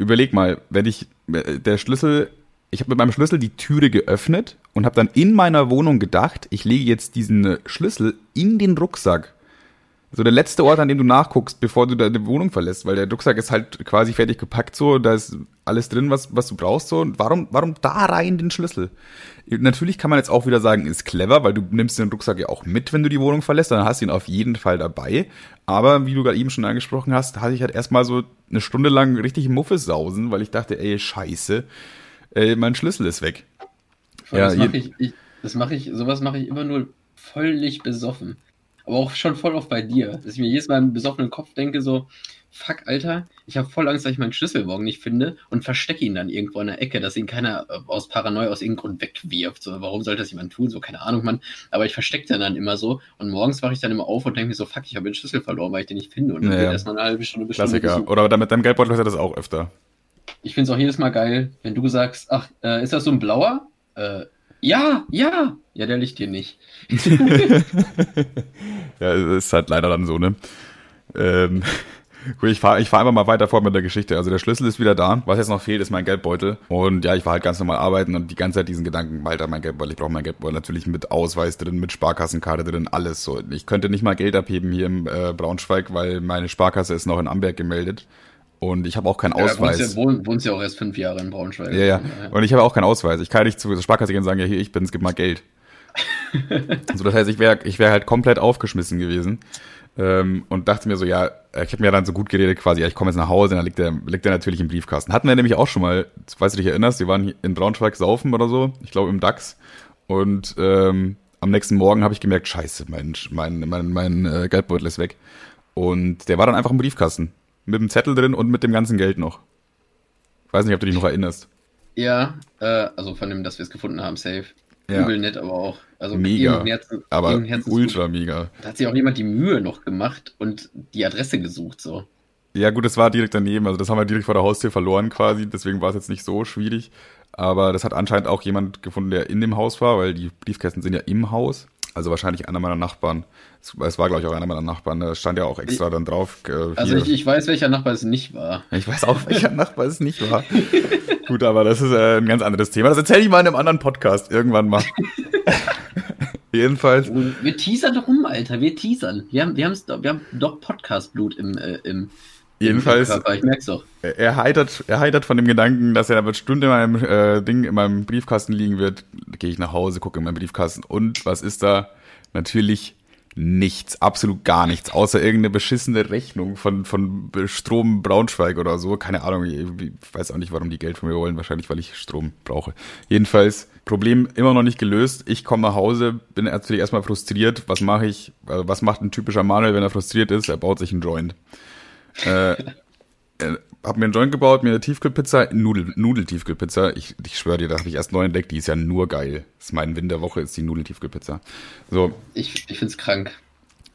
überleg mal, wenn ich äh, der Schlüssel, ich habe mit meinem Schlüssel die Türe geöffnet und habe dann in meiner Wohnung gedacht, ich lege jetzt diesen Schlüssel in den Rucksack. So der letzte Ort, an dem du nachguckst, bevor du deine Wohnung verlässt, weil der Rucksack ist halt quasi fertig gepackt so, da ist alles drin, was, was du brauchst so. Und warum, warum da rein den Schlüssel? Natürlich kann man jetzt auch wieder sagen, ist clever, weil du nimmst den Rucksack ja auch mit, wenn du die Wohnung verlässt, dann hast du ihn auf jeden Fall dabei. Aber wie du gerade eben schon angesprochen hast, hatte ich halt erstmal so eine Stunde lang richtig Muffesausen, weil ich dachte, ey, scheiße, äh, mein Schlüssel ist weg. Ja, das mache ich, ich, das mache ich, sowas mache ich immer nur völlig besoffen. Aber auch schon voll oft bei dir. Dass ich mir jedes Mal im besoffenen Kopf denke, so, fuck, Alter, ich habe voll Angst, dass ich meinen Schlüssel morgen nicht finde und verstecke ihn dann irgendwo in der Ecke, dass ihn keiner äh, aus Paranoia aus irgendeinem Grund wegwirft. So, warum sollte das jemand tun? So, keine Ahnung, Mann. Aber ich verstecke den dann immer so und morgens wache ich dann immer auf und denke mir so, fuck, ich habe den Schlüssel verloren, weil ich den nicht finde. Und dann Ja, wird erstmal eine halbe Stunde, Stunde Klassiker. Oder mit deinem Geldbeutel hast du das auch öfter. Ich finde es auch jedes Mal geil, wenn du sagst, ach, äh, ist das so ein blauer? Äh, ja, ja. Ja, der liegt hier nicht. Ja, ist halt leider dann so, ne? Ähm, gut, ich fahre ich fahr einfach mal weiter fort mit der Geschichte. Also der Schlüssel ist wieder da. Was jetzt noch fehlt, ist mein Geldbeutel. Und ja, ich war halt ganz normal arbeiten und die ganze Zeit diesen Gedanken, Alter, mein Geldbeutel, ich brauche mein Geldbeutel natürlich mit Ausweis drin, mit Sparkassenkarte drin, alles so. Ich könnte nicht mal Geld abheben hier im äh, Braunschweig, weil meine Sparkasse ist noch in Amberg gemeldet. Und ich habe auch keinen Ja, Ausweis. wohnst, ja, wohn, wohnst ja auch erst fünf Jahre in Braunschweig. Ja, ja. Und ich habe auch keinen Ausweis. Ich kann nicht zur Sparkasse gehen und sagen, ja, hier, ich bin's, gib mal Geld. so, das heißt, ich wäre ich wär halt komplett aufgeschmissen gewesen. Ähm, und dachte mir so, ja, ich habe mir dann so gut geredet quasi, ja, ich komme jetzt nach Hause, dann liegt der, liegt der natürlich im Briefkasten. Hatten wir nämlich auch schon mal, falls du dich erinnerst, wir waren in Braunschweig saufen oder so, ich glaube im DAX. Und ähm, am nächsten Morgen habe ich gemerkt, scheiße, mein, mein, mein, mein äh, Geldbeutel ist weg. Und der war dann einfach im Briefkasten. Mit dem Zettel drin und mit dem ganzen Geld noch. Ich weiß nicht, ob du dich noch erinnerst. Ja, äh, also von dem, dass wir es gefunden haben, safe. Ja. Übel nett, aber auch. Also Mega. Herzen, Aber ultra mega. Da hat sich auch jemand die Mühe noch gemacht und die Adresse gesucht, so. Ja, gut, es war direkt daneben. Also, das haben wir direkt vor der Haustür verloren quasi. Deswegen war es jetzt nicht so schwierig. Aber das hat anscheinend auch jemand gefunden, der in dem Haus war, weil die Briefkästen sind ja im Haus. Also wahrscheinlich einer meiner Nachbarn. Es, war, glaube ich, auch einer meiner Nachbarn. Da stand ja auch extra dann drauf. Äh, Also ich, ich weiß, welcher Nachbar es nicht war. ich weiß auch, welcher Nachbar es nicht war. gut, aber das ist äh, ein ganz anderes Thema. Das erzähle ich mal in einem anderen Podcast irgendwann mal. Jedenfalls. Wir teasern doch rum, Alter. Wir teasern. Wir haben, wir wir haben doch Podcast-Blut im, äh, im, Jedenfalls. Körper. Ich merk's doch. Er er heitert, er heitert von dem Gedanken, dass er da bestimmt in meinem äh, Ding, in meinem Briefkasten liegen wird. Gehe ich nach Hause, gucke in meinen Briefkasten und was ist da? Natürlich nichts, absolut gar nichts, außer irgendeine beschissene Rechnung von, von Strom Braunschweig oder so. Keine Ahnung, ich, weiß auch nicht, warum die Geld von mir wollen. Wahrscheinlich, weil ich Strom brauche. Jedenfalls, Problem immer noch nicht gelöst. Ich komme nach Hause, bin natürlich erstmal frustriert. Was mache ich? Also, was macht ein typischer Manuel, wenn er frustriert ist? Er baut sich einen Joint. Äh, äh, hab mir einen Joint gebaut, mir eine Tiefkühlpizza, Nudel, Nudeltiefkühlpizza. Ich, ich schwöre dir, da habe ich erst neu entdeckt, die ist ja nur geil. Das ist mein Win der Woche, ist die Nudeltiefkühlpizza. So, Ich, ich find's krank.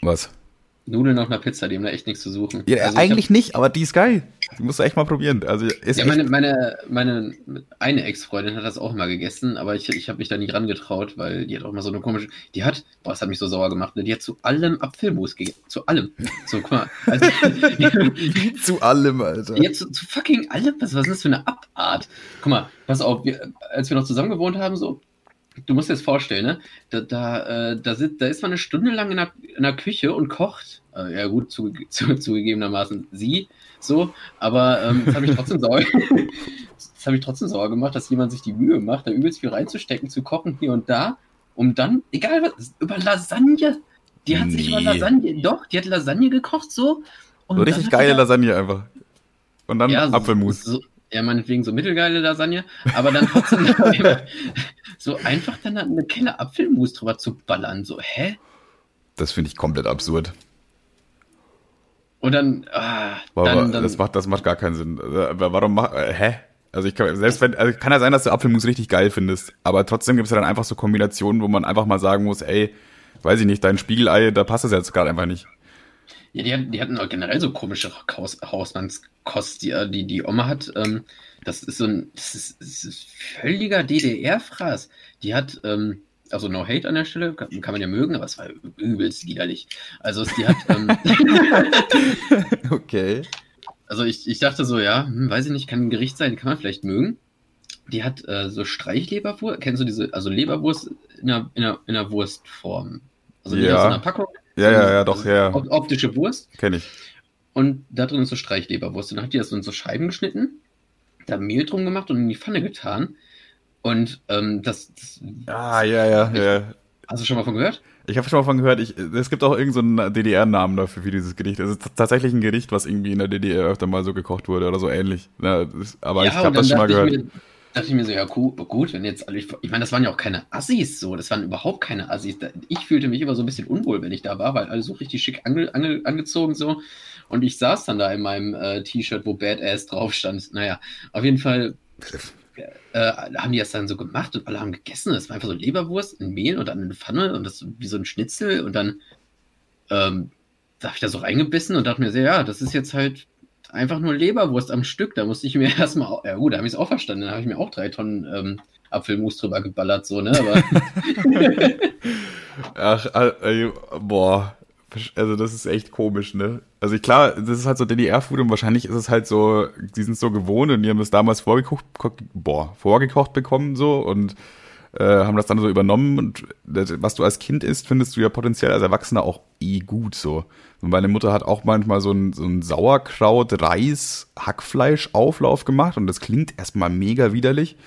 was? Nudeln auf einer Pizza, die haben da echt nichts zu suchen. Ja, Also ich eigentlich nicht, aber die ist geil. Die musst du echt mal probieren. Also ist Ja, meine, meine, meine eine Ex-Freundin hat das auch mal gegessen, aber ich, ich habe mich da nie rangetraut, weil die hat auch mal so eine komische. Die hat, boah, das hat mich so sauer gemacht, ne? Die hat zu allem Apfelmus gegessen. Zu allem. So, guck mal. Also, zu allem, Alter. Jetzt zu, zu fucking allem. Was, was ist das für eine Abart? Guck mal, pass auf, wir, als wir noch zusammen gewohnt haben, so, du musst dir das vorstellen, ne? Da, da, äh, da, sit, da ist man eine Stunde lang in der, in der Küche und kocht. Äh, ja, gut, zu, zu, zugegebenermaßen sie, so, aber ähm, das habe ich trotzdem sauer. das habe ich trotzdem sauer gemacht, dass jemand sich die Mühe macht, da übelst viel reinzustecken, zu kochen hier und da, um dann, egal was, über Lasagne. Die hat sich über Nee. Lasagne, doch, die hat Lasagne gekocht, so. Und So dann richtig geile da- Lasagne einfach. Und dann ja, so- Apfelmus. So, ja, meinetwegen so mittelgeile Lasagne, aber dann trotzdem so einfach dann eine Kelle Apfelmus drüber zu ballern. So, hä? Das finde ich komplett absurd. Und dann, ah, Aber dann, dann das, macht, das macht gar keinen Sinn. Äh, Warum mach, äh, hä? Also ich kann, selbst wenn, also kann ja sein, dass du Apfelmus richtig geil findest, aber trotzdem gibt es ja dann einfach so Kombinationen, wo man einfach mal sagen muss, ey, weiß ich nicht, dein Spiegelei, da passt es jetzt gerade einfach nicht. Ja, die, hatten- die hatten auch generell so komische Haus, Hausmannskost. Die, äh, die, die Oma hat, ähm, Das ist so ein, das ist, das ist völliger DDR-Fraß. Die hat, ähm, also no hate an der Stelle, kann, kann, man ja mögen, aber es war übelst widerlich. Also die hat. Ähm, okay. Also ich, ich dachte so, ja, hm, weiß ich nicht, kann ein Gericht sein, kann man vielleicht mögen. Die hat äh, so Streichleberwurst. Kennst du diese, also Leberwurst in einer, in einer, in einer Wurstform? Also Ja. aus einer Packung. Ja, ja, ja, doch, ja. op- Optische Wurst. Kenn ich. Und da drin ist so Streichleberwurst. Und dann hat die das so in so Scheiben geschnitten, da Mehl drum gemacht und in die Pfanne getan. Und ähm, das, das Ah, ja, ja, ja. hast du schon mal von gehört? Ich habe schon mal von gehört, ich, es gibt auch irgendeinen so DDR-Namen dafür für dieses Gericht. Es ist tatsächlich ein Gericht, was irgendwie in der DDR öfter mal so gekocht wurde oder so ähnlich. Ja, das, aber ich habe das schon mal gehört. Ich mir, dachte ich mir so, ja, gut, gut wenn jetzt alle, ich, ich meine, das waren ja auch keine Assis so, das waren überhaupt keine Assis. Ich fühlte mich immer so ein bisschen unwohl, wenn ich da war, weil alle so richtig schick ange, ange, angezogen so. Und ich saß dann da in meinem äh, T-Shirt, wo Badass drauf stand. Naja, auf jeden Fall äh, haben die das dann so gemacht und alle haben gegessen. Das war einfach so Leberwurst in Mehl und dann in eine Pfanne und das wie so ein Schnitzel und dann ähm, da habe ich da so reingebissen und dachte mir so, ja, das ist jetzt halt einfach nur Leberwurst am Stück. Da musste ich mir erstmal, ja gut, da habe ich es auch verstanden. Da habe ich mir auch drei Tonnen ähm, Apfelmus drüber geballert, so, ne? Ach, äh, boah. Also das ist echt komisch, ne? Also ich, klar, das ist halt so DDR-Food und wahrscheinlich ist es halt so, die sind so gewohnt und die haben das damals vorgekocht, ko- boah, vorgekocht bekommen so und äh, haben das dann so übernommen und das, was du als Kind isst, findest du ja potenziell als Erwachsener auch eh gut so. Und meine Mutter hat auch manchmal so ein, so ein Sauerkraut, Reis, Hackfleisch-Auflauf gemacht und das klingt erstmal mega widerlich.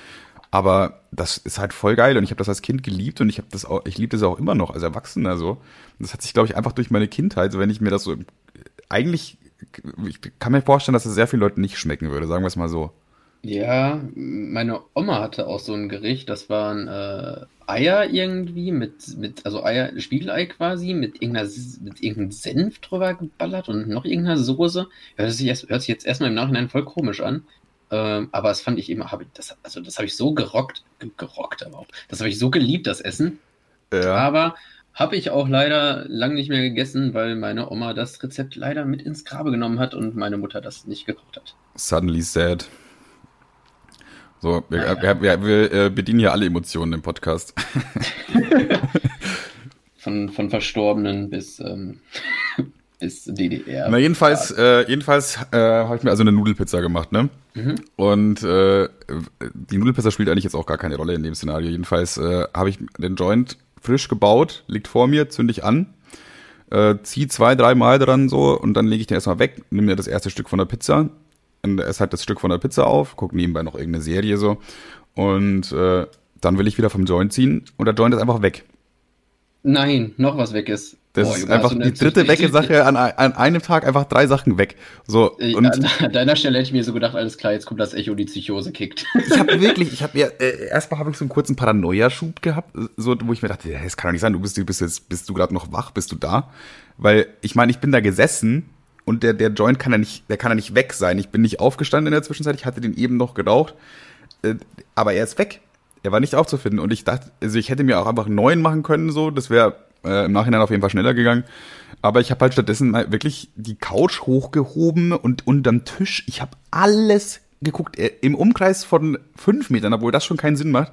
Aber das ist halt voll geil und ich habe das als Kind geliebt und ich habe das auch, ich liebe das auch immer noch als Erwachsener so. Und das hat sich, glaube ich, einfach durch meine Kindheit, so wenn ich mir das so eigentlich, ich kann mir vorstellen, dass es sehr vielen Leuten nicht schmecken würde, sagen wir es mal so. Ja, meine Oma hatte auch so ein Gericht, das waren äh, Eier irgendwie mit, mit, also Eier, Spiegelei quasi, mit irgendeiner, mit irgendeinem Senf drüber geballert und noch irgendeiner Soße. Hört sich, erst, hört sich jetzt erstmal im Nachhinein voll komisch an. Ähm, aber das fand ich immer, hab ich, das, also das habe ich so gerockt, ge- gerockt aber auch. Das habe ich so geliebt, das Essen. Ja. Aber habe ich auch leider lang nicht mehr gegessen, weil meine Oma das Rezept leider mit ins Grabe genommen hat und meine Mutter das nicht gekocht hat. Suddenly sad. So, wir, Ah, wir, wir, wir äh, bedienen hier alle Emotionen im Podcast. Von, von Verstorbenen bis, ähm, bis DDR. Na, jedenfalls, äh, jedenfalls äh, habe ich mir also eine Nudelpizza gemacht, ne? Mhm. Und äh, die Nudelpizza spielt eigentlich jetzt auch gar keine Rolle in dem Szenario. Jedenfalls äh, habe ich den Joint frisch gebaut, liegt vor mir, zünde ich an, äh, zieh zwei, dreimal dran so und dann lege ich den erstmal weg, nimm mir das erste Stück von der Pizza und esse halt das Stück von der Pizza auf, guck nebenbei noch irgendeine Serie so und äh, dann will ich wieder vom Joint ziehen und der Joint ist einfach weg. Nein, noch was weg ist. Das Boah, ist einfach du die dritte wecke Sache an, an einem Tag, einfach drei Sachen weg. So, Äh, und an, an deiner Stelle hätte ich mir so gedacht, alles klar, jetzt kommt das Echo, die Psychose kickt. ich habe wirklich, ich habe ja, äh, erstmal habe ich so einen kurzen Paranoia-Schub gehabt, so, wo ich mir dachte, ja, das kann doch nicht sein, du bist, du bist jetzt, bist du gerade noch wach, bist du da? Weil, ich meine, ich bin da gesessen und der, der Joint kann ja nicht, der kann ja nicht weg sein. Ich bin nicht aufgestanden in der Zwischenzeit, ich hatte den eben noch geraucht, äh, aber er ist weg. Er war nicht aufzufinden und ich dachte, also ich hätte mir auch einfach einen neuen machen können, so, das wäre äh, im Nachhinein auf jeden Fall schneller gegangen. Aber ich habe halt stattdessen mal wirklich die Couch hochgehoben und unterm Tisch, ich habe alles geguckt. Äh, Im Umkreis von fünf Metern, obwohl das schon keinen Sinn macht,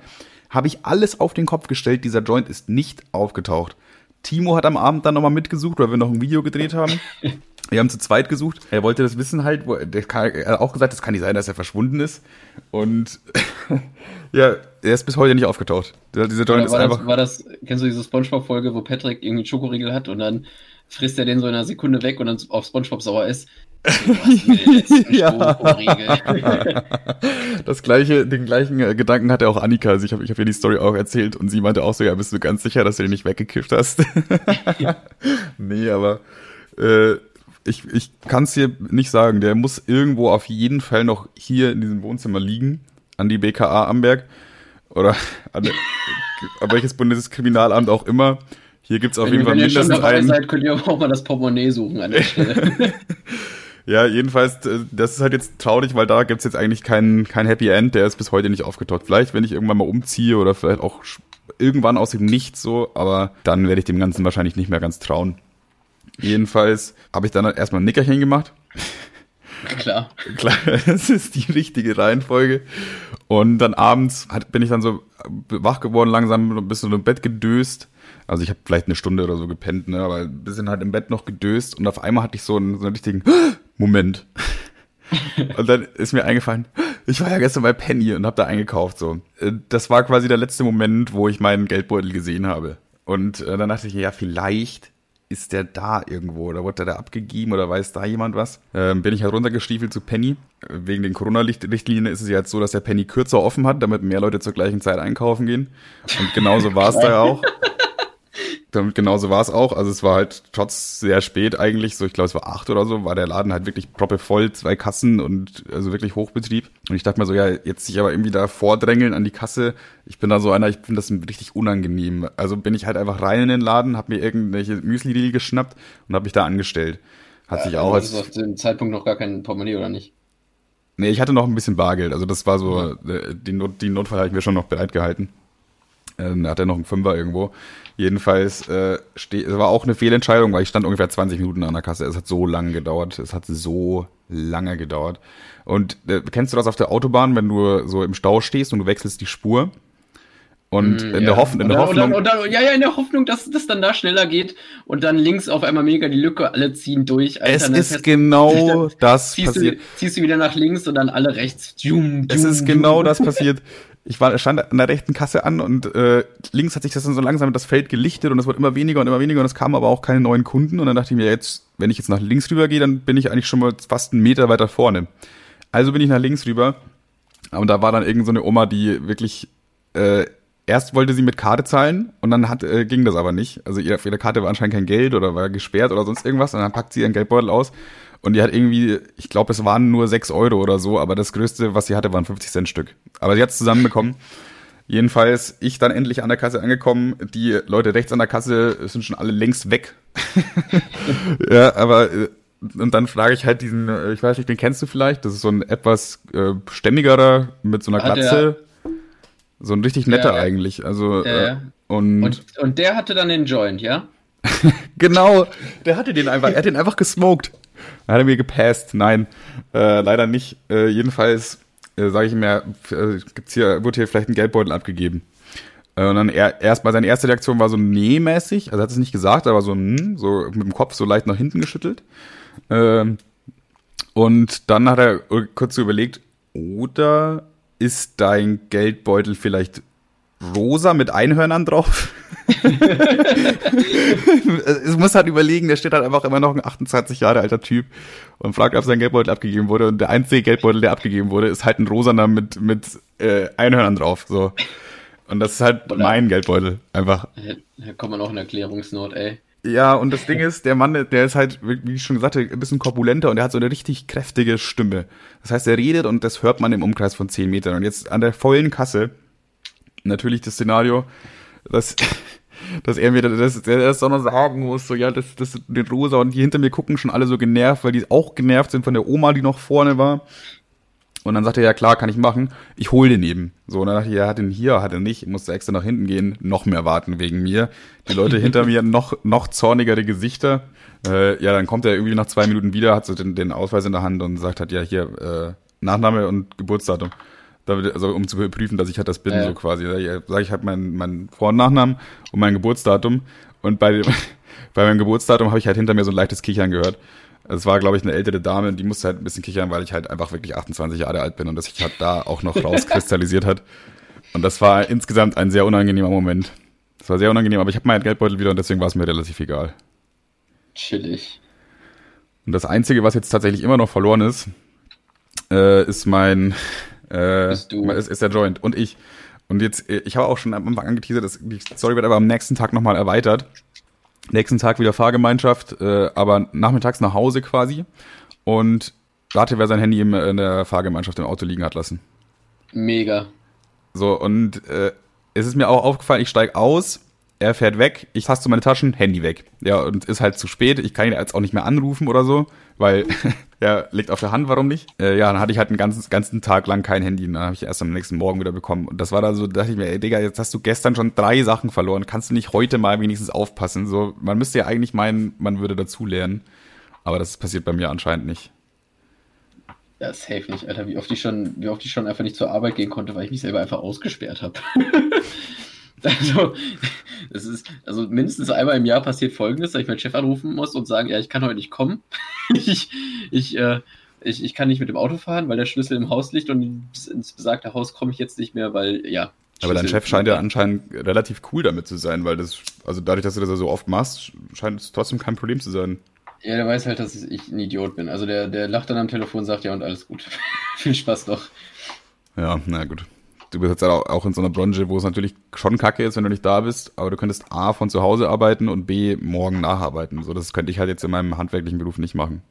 habe ich alles auf den Kopf gestellt. Dieser Joint ist nicht aufgetaucht. Timo hat am Abend dann nochmal mitgesucht, weil wir noch ein Video gedreht haben. Wir haben zu zweit gesucht. Er wollte das wissen halt. wo- Der kann, er hat auch gesagt, es kann nicht sein, dass er verschwunden ist. Und ja, er ist bis heute nicht aufgetaucht. Dieser Joint ist war, einfach. das, war das, kennst du diese Spongebob-Folge, wo Patrick irgendwie einen Schokoriegel hat und dann frisst er den so in einer Sekunde weg und dann auf Spongebob sauer ist? Ja. Das gleiche, den gleichen äh, Gedanken hatte auch Annika. Also ich habe ich hab ihr die Story auch erzählt und sie meinte auch so, ja, bist du ganz sicher, dass du den nicht weggekifft hast? nee, aber äh, ich, ich kann es dir nicht sagen. Der muss irgendwo auf jeden Fall noch hier in diesem Wohnzimmer liegen, an die BKA Amberg oder an, an welches Bundeskriminalamt auch immer. Hier gibt's auf Wenn, jeden Fall wenn ihr schon mindestens dabei einen. seid, könnt ihr auch mal das Portemonnaie suchen an der Stelle. Ja, jedenfalls, äh, das ist halt jetzt traurig, weil da gibt's jetzt eigentlich kein, kein Happy End, der ist bis heute nicht aufgetaucht. Vielleicht, wenn ich irgendwann mal umziehe oder vielleicht auch irgendwann aus dem Nichts so, aber dann werde ich dem Ganzen wahrscheinlich nicht mehr ganz trauen. Jedenfalls habe ich dann halt erstmal ein Nickerchen gemacht Klar. Klar, das ist die richtige Reihenfolge. Und dann abends hat, bin ich dann so wach geworden, langsam ein bisschen im Bett gedöst. Also ich habe vielleicht eine Stunde oder so gepennt, ne, aber ein bisschen halt im Bett noch gedöst und auf einmal hatte ich so einen, so einen richtigen Moment. und dann ist mir eingefallen, ich war ja gestern bei Penny und habe da eingekauft so. Äh, das war quasi der letzte Moment, wo ich meinen Geldbeutel gesehen habe. Und äh, dann dachte ich, ja, vielleicht ist der da irgendwo oder wurde der da abgegeben oder weiß da jemand was? Ähm, bin ich halt runtergestiefelt zu Penny. Wegen den Corona-Richtlinien ist es ja jetzt so, dass der Penny kürzer offen hat, damit mehr Leute zur gleichen Zeit einkaufen gehen. Und genauso war es da auch damit genauso war es auch. Also es war halt trotz sehr spät eigentlich, so ich glaube es war acht oder so, war der Laden halt wirklich proppevoll, zwei Kassen und also wirklich Hochbetrieb. Und ich dachte mir so, ja, jetzt sich aber irgendwie da vordrängeln an die Kasse. Ich bin da so einer, ich finde das richtig unangenehm. Also bin ich halt einfach rein in den Laden, habe mir irgendwelche Müsli-Riegel geschnappt und habe mich da angestellt. Hat ja, sich auch als... auf dem Zeitpunkt noch gar kein Portemonnaie, oder nicht? Nee, ich hatte noch ein bisschen Bargeld. Also das war so. Äh, die, Not, die Notfall habe ich mir schon noch bereit gehalten. Äh, da hat er noch einen Fünfer irgendwo. Jedenfalls, äh, es war auch eine Fehlentscheidung, weil ich stand ungefähr 20 Minuten an der Kasse. Es hat so lange gedauert. Es hat so lange gedauert. Und äh, kennst du das auf der Autobahn, wenn du so im Stau stehst und du wechselst die Spur? Und mm, in, ja. der Hoff in der Hoffnung. Und dann, und dann, ja, ja, in der Hoffnung, dass das dann da schneller geht und dann links auf einmal mega die Lücke, alle ziehen durch. Alter, es ist genau das ziehst passiert. Du, ziehst du wieder nach links und dann alle rechts. Dschum, dschum, es ist genau das passiert. Ich war, stand an der rechten Kasse an und äh, links hat sich das dann so langsam das Feld gelichtet und es wurde immer weniger und immer weniger und es kamen aber auch keine neuen Kunden und dann dachte ich mir jetzt, wenn ich jetzt nach links rüber gehe, dann bin ich eigentlich schon mal fast einen Meter weiter vorne. Also bin ich nach links rüber und da war dann irgend so Oma, die wirklich äh, erst wollte sie mit Karte zahlen und dann hat, äh, ging das aber nicht. Also ihre, ihre Karte war anscheinend kein Geld oder war gesperrt oder sonst irgendwas und dann packt sie ihren Geldbeutel aus und die hat irgendwie, ich glaube, es waren nur 6 Euro oder so, aber das Größte, was sie hatte, waren 50 Cent Stück. Aber sie hat es zusammenbekommen. Jedenfalls, ich dann endlich an der Kasse angekommen. Die Leute rechts an der Kasse sind schon alle längst weg. ja, aber äh, und dann frage ich halt diesen, äh, ich weiß nicht, den kennst du vielleicht? Das ist so ein etwas äh, stämmigerer mit so einer Glatze. Ah, so ein richtig netter ja, eigentlich. Also äh, und, und und der hatte dann den Joint, ja? genau, der hatte den einfach, er hat den einfach gesmoked. Hat er mir gepasst? Nein, äh, leider nicht. Äh, jedenfalls äh, sage ich mir, äh, gibt's hier, wurde hier vielleicht ein Geldbeutel abgegeben. Äh, und dann er, erstmal seine erste Reaktion war so nee-mäßig, also hat es nicht gesagt, aber so, hm, so mit dem Kopf so leicht nach hinten geschüttelt. Ähm, und dann hat er kurz so überlegt, oder ist dein Geldbeutel vielleicht rosa mit Einhörnern drauf? es muss halt überlegen, der steht halt einfach immer noch ein 28 Jahre alter Typ und fragt, ob sein Geldbeutel abgegeben wurde. Und der einzige Geldbeutel, der abgegeben wurde, ist halt ein rosaner mit, mit äh, Einhörnern drauf. So. Und das ist halt Oder mein Geldbeutel. Einfach. Da kommt man auch in Erklärungsnot, ey. Ja, und das Ding ist, der Mann, der ist halt, wie ich schon gesagt habe, ein bisschen korpulenter und der hat so eine richtig kräftige Stimme. Das heißt, er redet und das hört man im Umkreis von 10 Metern. Und jetzt an der vollen Kasse, natürlich das Szenario, dass dass er mir das, das auch noch sagen muss, so, ja, das, das, den Rosa und die hinter mir gucken schon alle so genervt, weil die auch genervt sind von der Oma, die noch vorne war. Und dann sagte er, ja klar, kann ich machen. Ich hol den eben. So, und dann dachte ich, er hat den hier, hat er nicht. Ich musste extra nach hinten gehen, noch mehr warten wegen mir. Die Leute hinter mir noch, noch zornigere Gesichter. Äh, ja, dann kommt er irgendwie nach zwei Minuten wieder, hat so den, den Ausweis in der Hand und sagt halt, ja, hier, äh, Nachname und Geburtsdatum also um zu überprüfen, dass ich halt das bin, ja. so quasi. Da sage ich halt meinen mein Vor- und Nachnamen und mein Geburtsdatum. Und bei, bei meinem Geburtsdatum habe ich halt hinter mir so ein leichtes Kichern gehört. Es war, glaube ich, eine ältere Dame, die musste halt ein bisschen kichern, weil ich halt einfach wirklich 28 Jahre alt bin und das sich halt da auch noch rauskristallisiert hat. Und das war insgesamt ein sehr unangenehmer Moment. Das war sehr unangenehm, aber ich habe meinen Geldbeutel wieder und deswegen war es mir relativ egal. Chillig. Und das Einzige, was jetzt tatsächlich immer noch verloren ist, äh, ist mein äh, Bist du. Ist, ist der Joint. Und ich. Und jetzt, äh, ich habe auch schon am Anfang angeteasert, dass die Story wird aber am nächsten Tag nochmal erweitert. Nächsten Tag wieder Fahrgemeinschaft, äh, aber nachmittags nach Hause quasi. Und rate, wer sein Handy in der Fahrgemeinschaft im Auto liegen hat lassen. Mega. So, und äh, es ist mir auch aufgefallen, ich steige aus, er fährt weg, ich taste meine Taschen, Handy weg. Ja, und ist halt zu spät, ich kann ihn jetzt auch nicht mehr anrufen oder so weil ja, liegt auf der Hand, warum nicht? Äh, ja, dann hatte ich halt einen ganzen, ganzen Tag lang kein Handy. Dann habe ich erst am nächsten Morgen wieder bekommen. Und das war da so, da dachte ich mir, ey Digga, jetzt hast du gestern schon drei Sachen verloren. Kannst du nicht heute mal wenigstens aufpassen? So, man müsste ja eigentlich meinen, man würde dazu lernen. Aber das passiert bei mir anscheinend nicht. Ja, safe nicht, Alter. Wie oft ich schon, wie oft ich schon einfach nicht zur Arbeit gehen konnte, weil ich mich selber einfach ausgesperrt habe. also, das ist, also mindestens einmal im Jahr passiert folgendes, dass ich meinen Chef anrufen muss und sagen, ja, ich kann heute nicht kommen. ich, ich, äh, ich, ich kann nicht mit dem Auto fahren, weil der Schlüssel im Haus liegt und ins besagte Haus komme ich jetzt nicht mehr, weil, ja. Aber dein Chef scheint ja anscheinend relativ cool damit zu sein, weil das, also dadurch, dass du das so oft machst, scheint es trotzdem kein Problem zu sein. Ja, der weiß halt, dass ich ein Idiot bin. Also der, der lacht dann am Telefon, und sagt ja und alles gut. Viel Spaß doch. Ja, na gut. Du bist jetzt auch in so einer Branche, wo es natürlich schon kacke ist, wenn du nicht da bist, aber du könntest A von zu Hause arbeiten und B morgen nacharbeiten. So, das könnte ich halt jetzt in meinem handwerklichen Beruf nicht machen.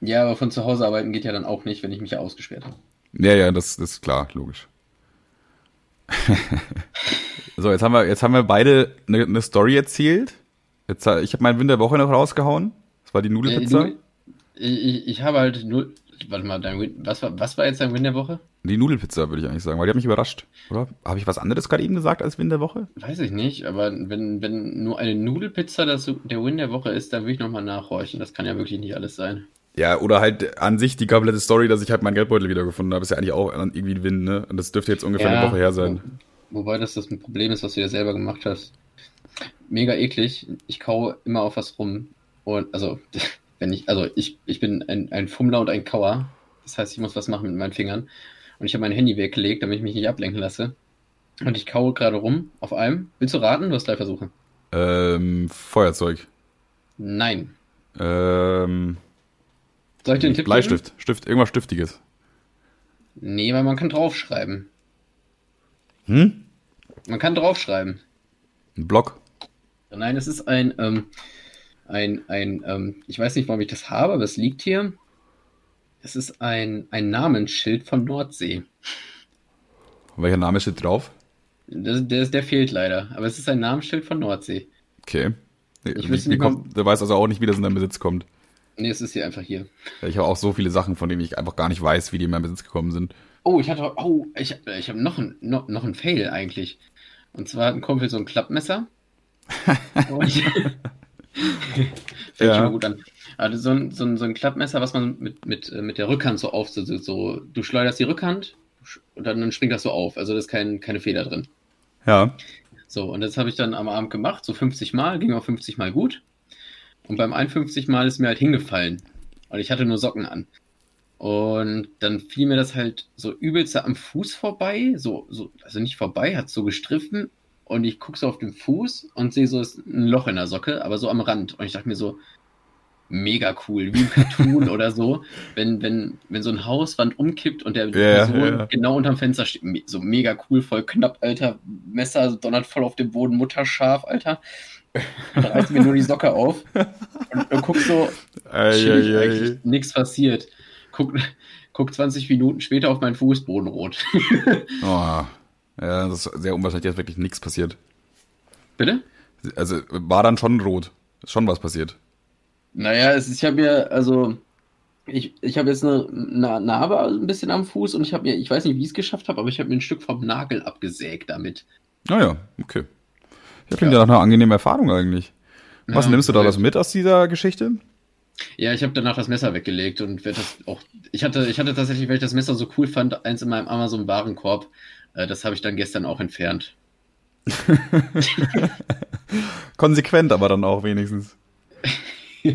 Ja, aber von zu Hause arbeiten geht ja dann auch nicht, wenn ich mich ja ausgesperrt habe. Ja, ja, das, das ist klar, logisch. so, jetzt haben wir, jetzt haben wir beide eine, eine Story erzählt. Jetzt, ich habe meinen Win der Woche noch rausgehauen war die Nudelpizza? Äh, ich, ich, habe halt nur. Warte mal, dein Win, was, war, was war jetzt dein Win der Woche? Die Nudelpizza, würde ich eigentlich sagen, weil die hat mich überrascht, oder? Habe ich was anderes gerade eben gesagt als Win der Woche? Weiß ich nicht, aber wenn, wenn nur eine Nudelpizza das, der Win der Woche ist, dann würde ich nochmal nachhorchen. Das kann ja wirklich nicht alles sein. Ja, oder halt an sich die komplette Story, dass ich halt meinen Geldbeutel wiedergefunden habe, ist ja eigentlich auch irgendwie ein Win, ne? Und das dürfte jetzt ungefähr ja, eine Woche her sein. Wo, wobei das das ein Problem ist, was du ja selber gemacht hast. Mega eklig. Ich kaue immer auf was rum. Und also wenn ich, also ich, ich bin ein, ein Fummler und ein Kauer. Das heißt, ich muss was machen mit meinen Fingern. Und ich habe mein Handy weggelegt, damit ich mich nicht ablenken lasse. Und ich kaue gerade rum auf einem. Willst du raten? Du hast drei Versuche. Ähm, Feuerzeug. Nein. Ähm. Soll ich dir einen Tipp Bleistift. Geben? Stift, irgendwas Stiftiges. Nee, weil man kann draufschreiben. Hm? Man kann draufschreiben. Ein Block? Nein, es ist ein, ähm, ein, ein ähm, ich weiß nicht, warum ich das habe, aber es liegt hier. Es ist ein, ein Namensschild von Nordsee. Welcher Name steht drauf? Das, der, der fehlt leider, aber es ist ein Namensschild von Nordsee. Okay. Ich wie, wie kommt, der weiß also auch nicht, wie das in deinem Besitz kommt. Nee, es ist hier einfach hier. Ich habe auch so viele Sachen, von denen ich einfach gar nicht weiß, wie die in meinen Besitz gekommen sind. Oh, ich hatte, oh, ich, ich habe noch ein, noch, noch ein Fail eigentlich. Und zwar hat ein Kumpel so ein Klappmesser. und, Fängt ja. schon gut an. Also so ein, so, ein, so ein Klappmesser, was man mit, mit, äh, mit der Rückhand so auf, so, so, du schleuderst die Rückhand und dann, dann springt das so auf. Also da ist kein, keine Feder drin. Ja. So, und das habe ich dann am Abend gemacht, so 50 Mal, ging auch 50 Mal gut. Und beim 51 Mal ist mir halt hingefallen. Und ich hatte nur Socken an. Und dann fiel mir das halt so übelst am Fuß vorbei, so, so, also nicht vorbei, hat so gestriffen und ich gucke so auf den Fuß und sehe so ein Loch in der Socke, aber so am Rand. Und ich dachte mir so, mega cool, wie ein Cartoon oder so, wenn, wenn, wenn so ein Hauswand umkippt und der yeah, Person yeah. genau unterm Fenster steht. So mega cool, voll knapp, Alter. Messer donnert voll auf dem Boden, Mutterscharf, Alter. Da reißt mir nur die Socke auf und, und guck so, ei, nichts passiert. Guck, guck 20 Minuten später auf meinen Fußboden rot. oh. Ja, das ist sehr unwahrscheinlich, dass wirklich nichts passiert. Bitte? Also war dann schon rot. Ist schon was passiert. Naja, es, ich habe mir, also, ich, ich habe jetzt eine, eine, Narbe ein bisschen am Fuß und ich habe mir, ich weiß nicht, wie ich es geschafft habe, aber ich habe mir ein Stück vom Nagel abgesägt damit. Naja, ah okay. Ich klingt ja. ja nach einer angenehmen Erfahrung eigentlich. Was ja, nimmst du da das mit aus dieser Geschichte? Ja, ich habe danach das Messer weggelegt und werde das auch. Ich hatte, ich hatte tatsächlich, weil ich das Messer so cool fand, eins in meinem Amazon-Warenkorb das habe ich dann gestern auch entfernt. Konsequent aber dann auch wenigstens.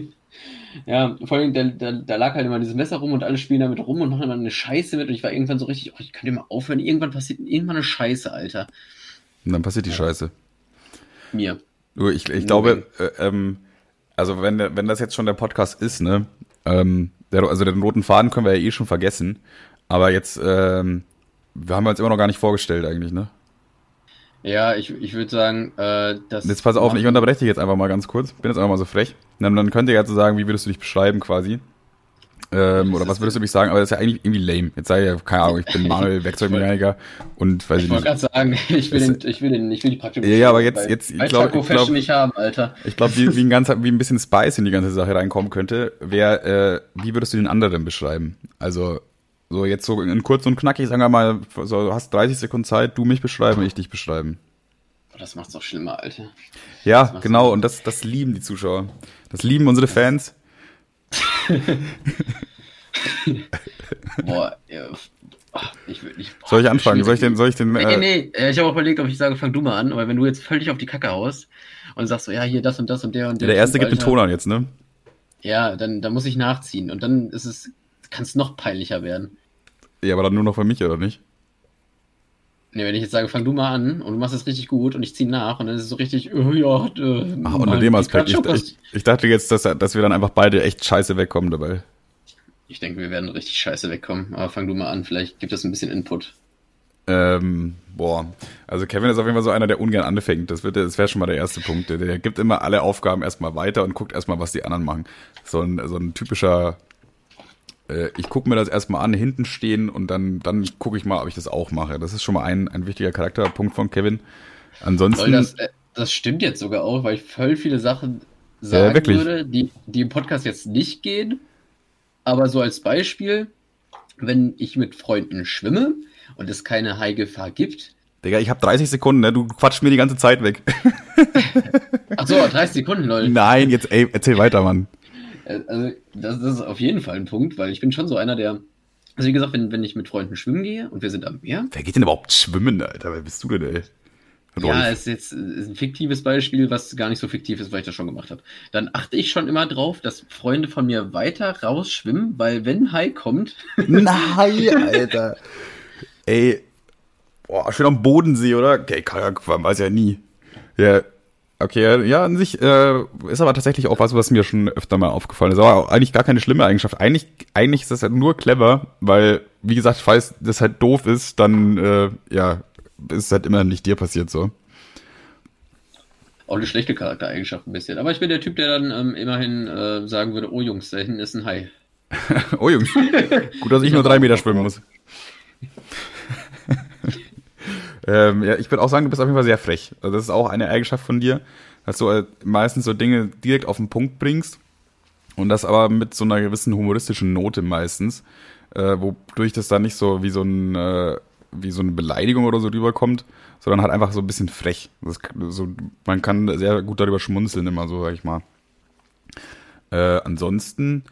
ja, vor allem, da, da, da, lag halt immer dieses Messer rum und alle spielen damit rum und machen immer eine Scheiße mit und ich war irgendwann so richtig, oh, ich kann dir mal aufhören, irgendwann passiert irgendwann eine Scheiße, Alter. Und dann passiert die Scheiße. Mir. Ich, ich glaube, äh, ähm, also wenn, wenn das jetzt schon der Podcast ist, ne, ähm, der, also den roten Faden können wir ja eh schon vergessen, aber jetzt ähm, wir haben uns immer noch gar nicht vorgestellt eigentlich, ne? Ja, ich, ich würde sagen, äh, das. Jetzt pass auf, ich unterbreche dich jetzt einfach mal ganz kurz. Bin jetzt einfach mal so frech. Dann, dann könnt ihr jetzt so sagen, wie würdest du dich beschreiben quasi? Ähm, oder was würdest du mich sagen? Aber das ist ja eigentlich irgendwie lame. Jetzt sei ja, keine Ahnung, ich bin Manuel, Werkzeugmechaniker und weiß ich, ich wollte gerade sagen, ich will, den, ich will den, ich will die Praktik. Ja, ja, aber jetzt, jetzt, ich glaube, ich glaube, nicht haben, Alter. Ich glaube, wie, wie ein wie ein bisschen Spice in die ganze Sache reinkommen könnte, wäre, äh, wie würdest du den anderen beschreiben? Also, so, jetzt so in kurz und knackig, sagen wir mal, so, du hast 30 Sekunden Zeit, du mich beschreiben, ich dich beschreiben. Das macht's auch schlimmer, Alter. Ja, genau, und das, das lieben die Zuschauer. Das lieben unsere Fans. Boah, ja, ich will nicht. Soll ich anfangen? Soll ich den, soll ich den, Nee, äh, nee, nee. Ich habe auch überlegt, ob ich sage, fang du mal an, aber wenn du jetzt völlig auf die Kacke haust und sagst so, ja, hier das und das und der und der. der erste Typ, gibt den Alter, Ton an jetzt, ne? Ja, dann, dann muss ich nachziehen und dann ist es, kann es noch peinlicher werden. Ja, aber dann nur noch für mich, oder nicht? Nee, wenn ich jetzt sage, fang du mal an und du machst es richtig gut und ich ziehe nach und dann ist es so richtig, oh, ja, äh, Ach, unter dem Aspekt. Ich, Klatschuk- ich, ich dachte jetzt, dass, dass wir dann einfach beide echt scheiße wegkommen dabei. Ich denke, wir werden richtig scheiße wegkommen, aber fang du mal an, vielleicht gibt es ein bisschen Input. Ähm, boah. Also Kevin ist auf jeden Fall so einer, der ungern anfängt. Das, wird, das wäre schon mal der erste Punkt. Der, der gibt immer alle Aufgaben erstmal weiter und guckt erstmal, was die anderen machen. So ein, so ein typischer, äh, ich gucke mir das erstmal an, hinten stehen und dann, dann gucke ich mal, ob ich das auch mache. Das ist schon mal ein, ein wichtiger Charakterpunkt von Kevin. Ansonsten. Das, äh, das stimmt jetzt sogar auch, weil ich voll viele Sachen sagen wirklich. würde, die, die im Podcast jetzt nicht gehen. Aber so als Beispiel, wenn ich mit Freunden schwimme und es keine High-Gefahr gibt. Digga, ich habe 30 Sekunden, ne? Du quatschst mir die ganze Zeit weg. Achso, 30 Sekunden, Leute. Nein, jetzt, ey, erzähl weiter, Mann. Äh, Also, das, das ist auf jeden Fall ein Punkt, weil ich bin schon so einer, der. Also, wie gesagt, wenn, wenn ich mit Freunden schwimmen gehe und wir sind am Meer. Wer geht denn überhaupt schwimmen, Alter? Wer bist du denn, ey? Ja, ist jetzt ist ein fiktives Beispiel, was gar nicht so fiktiv ist, weil ich das schon gemacht habe. Dann achte ich schon immer drauf, dass Freunde von mir weiter rausschwimmen, weil wenn Hai kommt, Nein, Alter. Ey, boah, schön am Bodensee, oder? Okay, Kajak, man weiß ja nie. Ja, okay, ja, an sich äh, ist aber tatsächlich auch was, was mir schon öfter mal aufgefallen ist. Aber eigentlich gar keine schlimme Eigenschaft. Eigentlich, eigentlich ist das halt nur clever, weil, wie gesagt, falls das halt doof ist, dann, äh, ja, ist es halt immer nicht dir passiert so. auch eine schlechte Charaktereigenschaft ein bisschen. Aber ich bin der Typ, der dann ähm, immerhin äh, sagen würde, oh Jungs, da hinten ist ein Hai. Oh Jungs, gut, dass ich nur drei Meter schwimmen muss. Ähm, ja, ich würde auch sagen, du bist auf jeden Fall sehr frech. Also das ist auch eine Eigenschaft von dir, dass du äh, meistens so Dinge direkt auf den Punkt bringst und das aber mit so einer gewissen humoristischen Note meistens, äh, wodurch das dann nicht so wie so ein äh, wie so eine Beleidigung oder so rüberkommt, sondern halt einfach so ein bisschen frech. Das, so, man kann sehr gut darüber schmunzeln immer so, sag ich mal. Äh, ansonsten,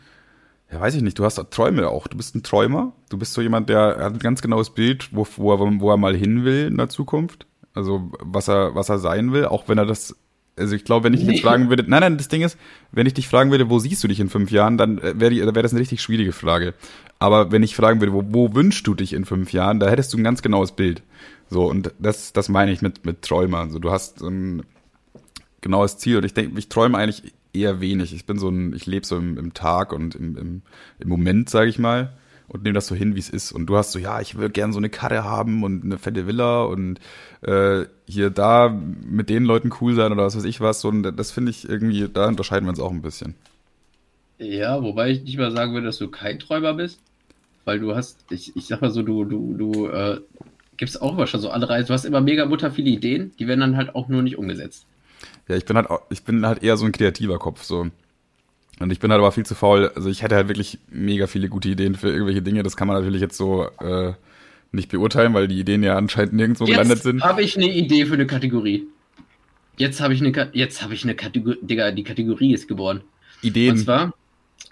ja, weiß ich nicht, du hast Träume auch. Du bist ein Träumer. Du bist so jemand, der hat ein ganz genaues Bild, wo, wo, er, wo er mal hin will in der Zukunft. Also, was er, was er sein will, auch wenn er das. Also, ich glaube, wenn ich dich jetzt fragen würde, nein, nein, das Ding ist, wenn ich dich fragen würde, wo siehst du dich in fünf Jahren, dann äh, wäre wär das eine richtig schwierige Frage. Aber wenn ich fragen würde, wo, wo wünschst du dich in fünf Jahren, da hättest du ein ganz genaues Bild. So, und das, das meine ich mit, mit Träumer. Also, du hast ein genaues Ziel und ich denke, ich träume eigentlich eher wenig. Ich bin so ein, ich lebe so im, im Tag und im, im, im Moment, sage ich mal, und nehme das so hin, wie es ist. Und du hast so, ja, ich will gern so eine Karre haben und eine fette Villa und äh, hier da mit den Leuten cool sein oder was weiß ich was. Und das finde ich irgendwie, da unterscheiden wir uns auch ein bisschen. Ja, wobei ich nicht mal sagen würde, dass du kein Träumer bist, weil du hast, ich, ich sag mal so, du, du, du äh, gibst auch immer schon so andere, du hast immer mega mutter viele Ideen, die werden dann halt auch nur nicht umgesetzt. Ja, ich bin halt, ich bin halt eher so ein kreativer Kopf, so. Und ich bin halt aber viel zu faul. Also ich hätte halt wirklich mega viele gute Ideen für irgendwelche Dinge. Das kann man natürlich jetzt so äh, nicht beurteilen, weil die Ideen ja anscheinend nirgendwo gelandet Jetzt sind. habe ich eine Idee für eine Kategorie. Jetzt habe ich eine, Ka- jetzt habe ich eine Kategorie, Digga, die Kategorie ist geboren. Und Ideen. zwar,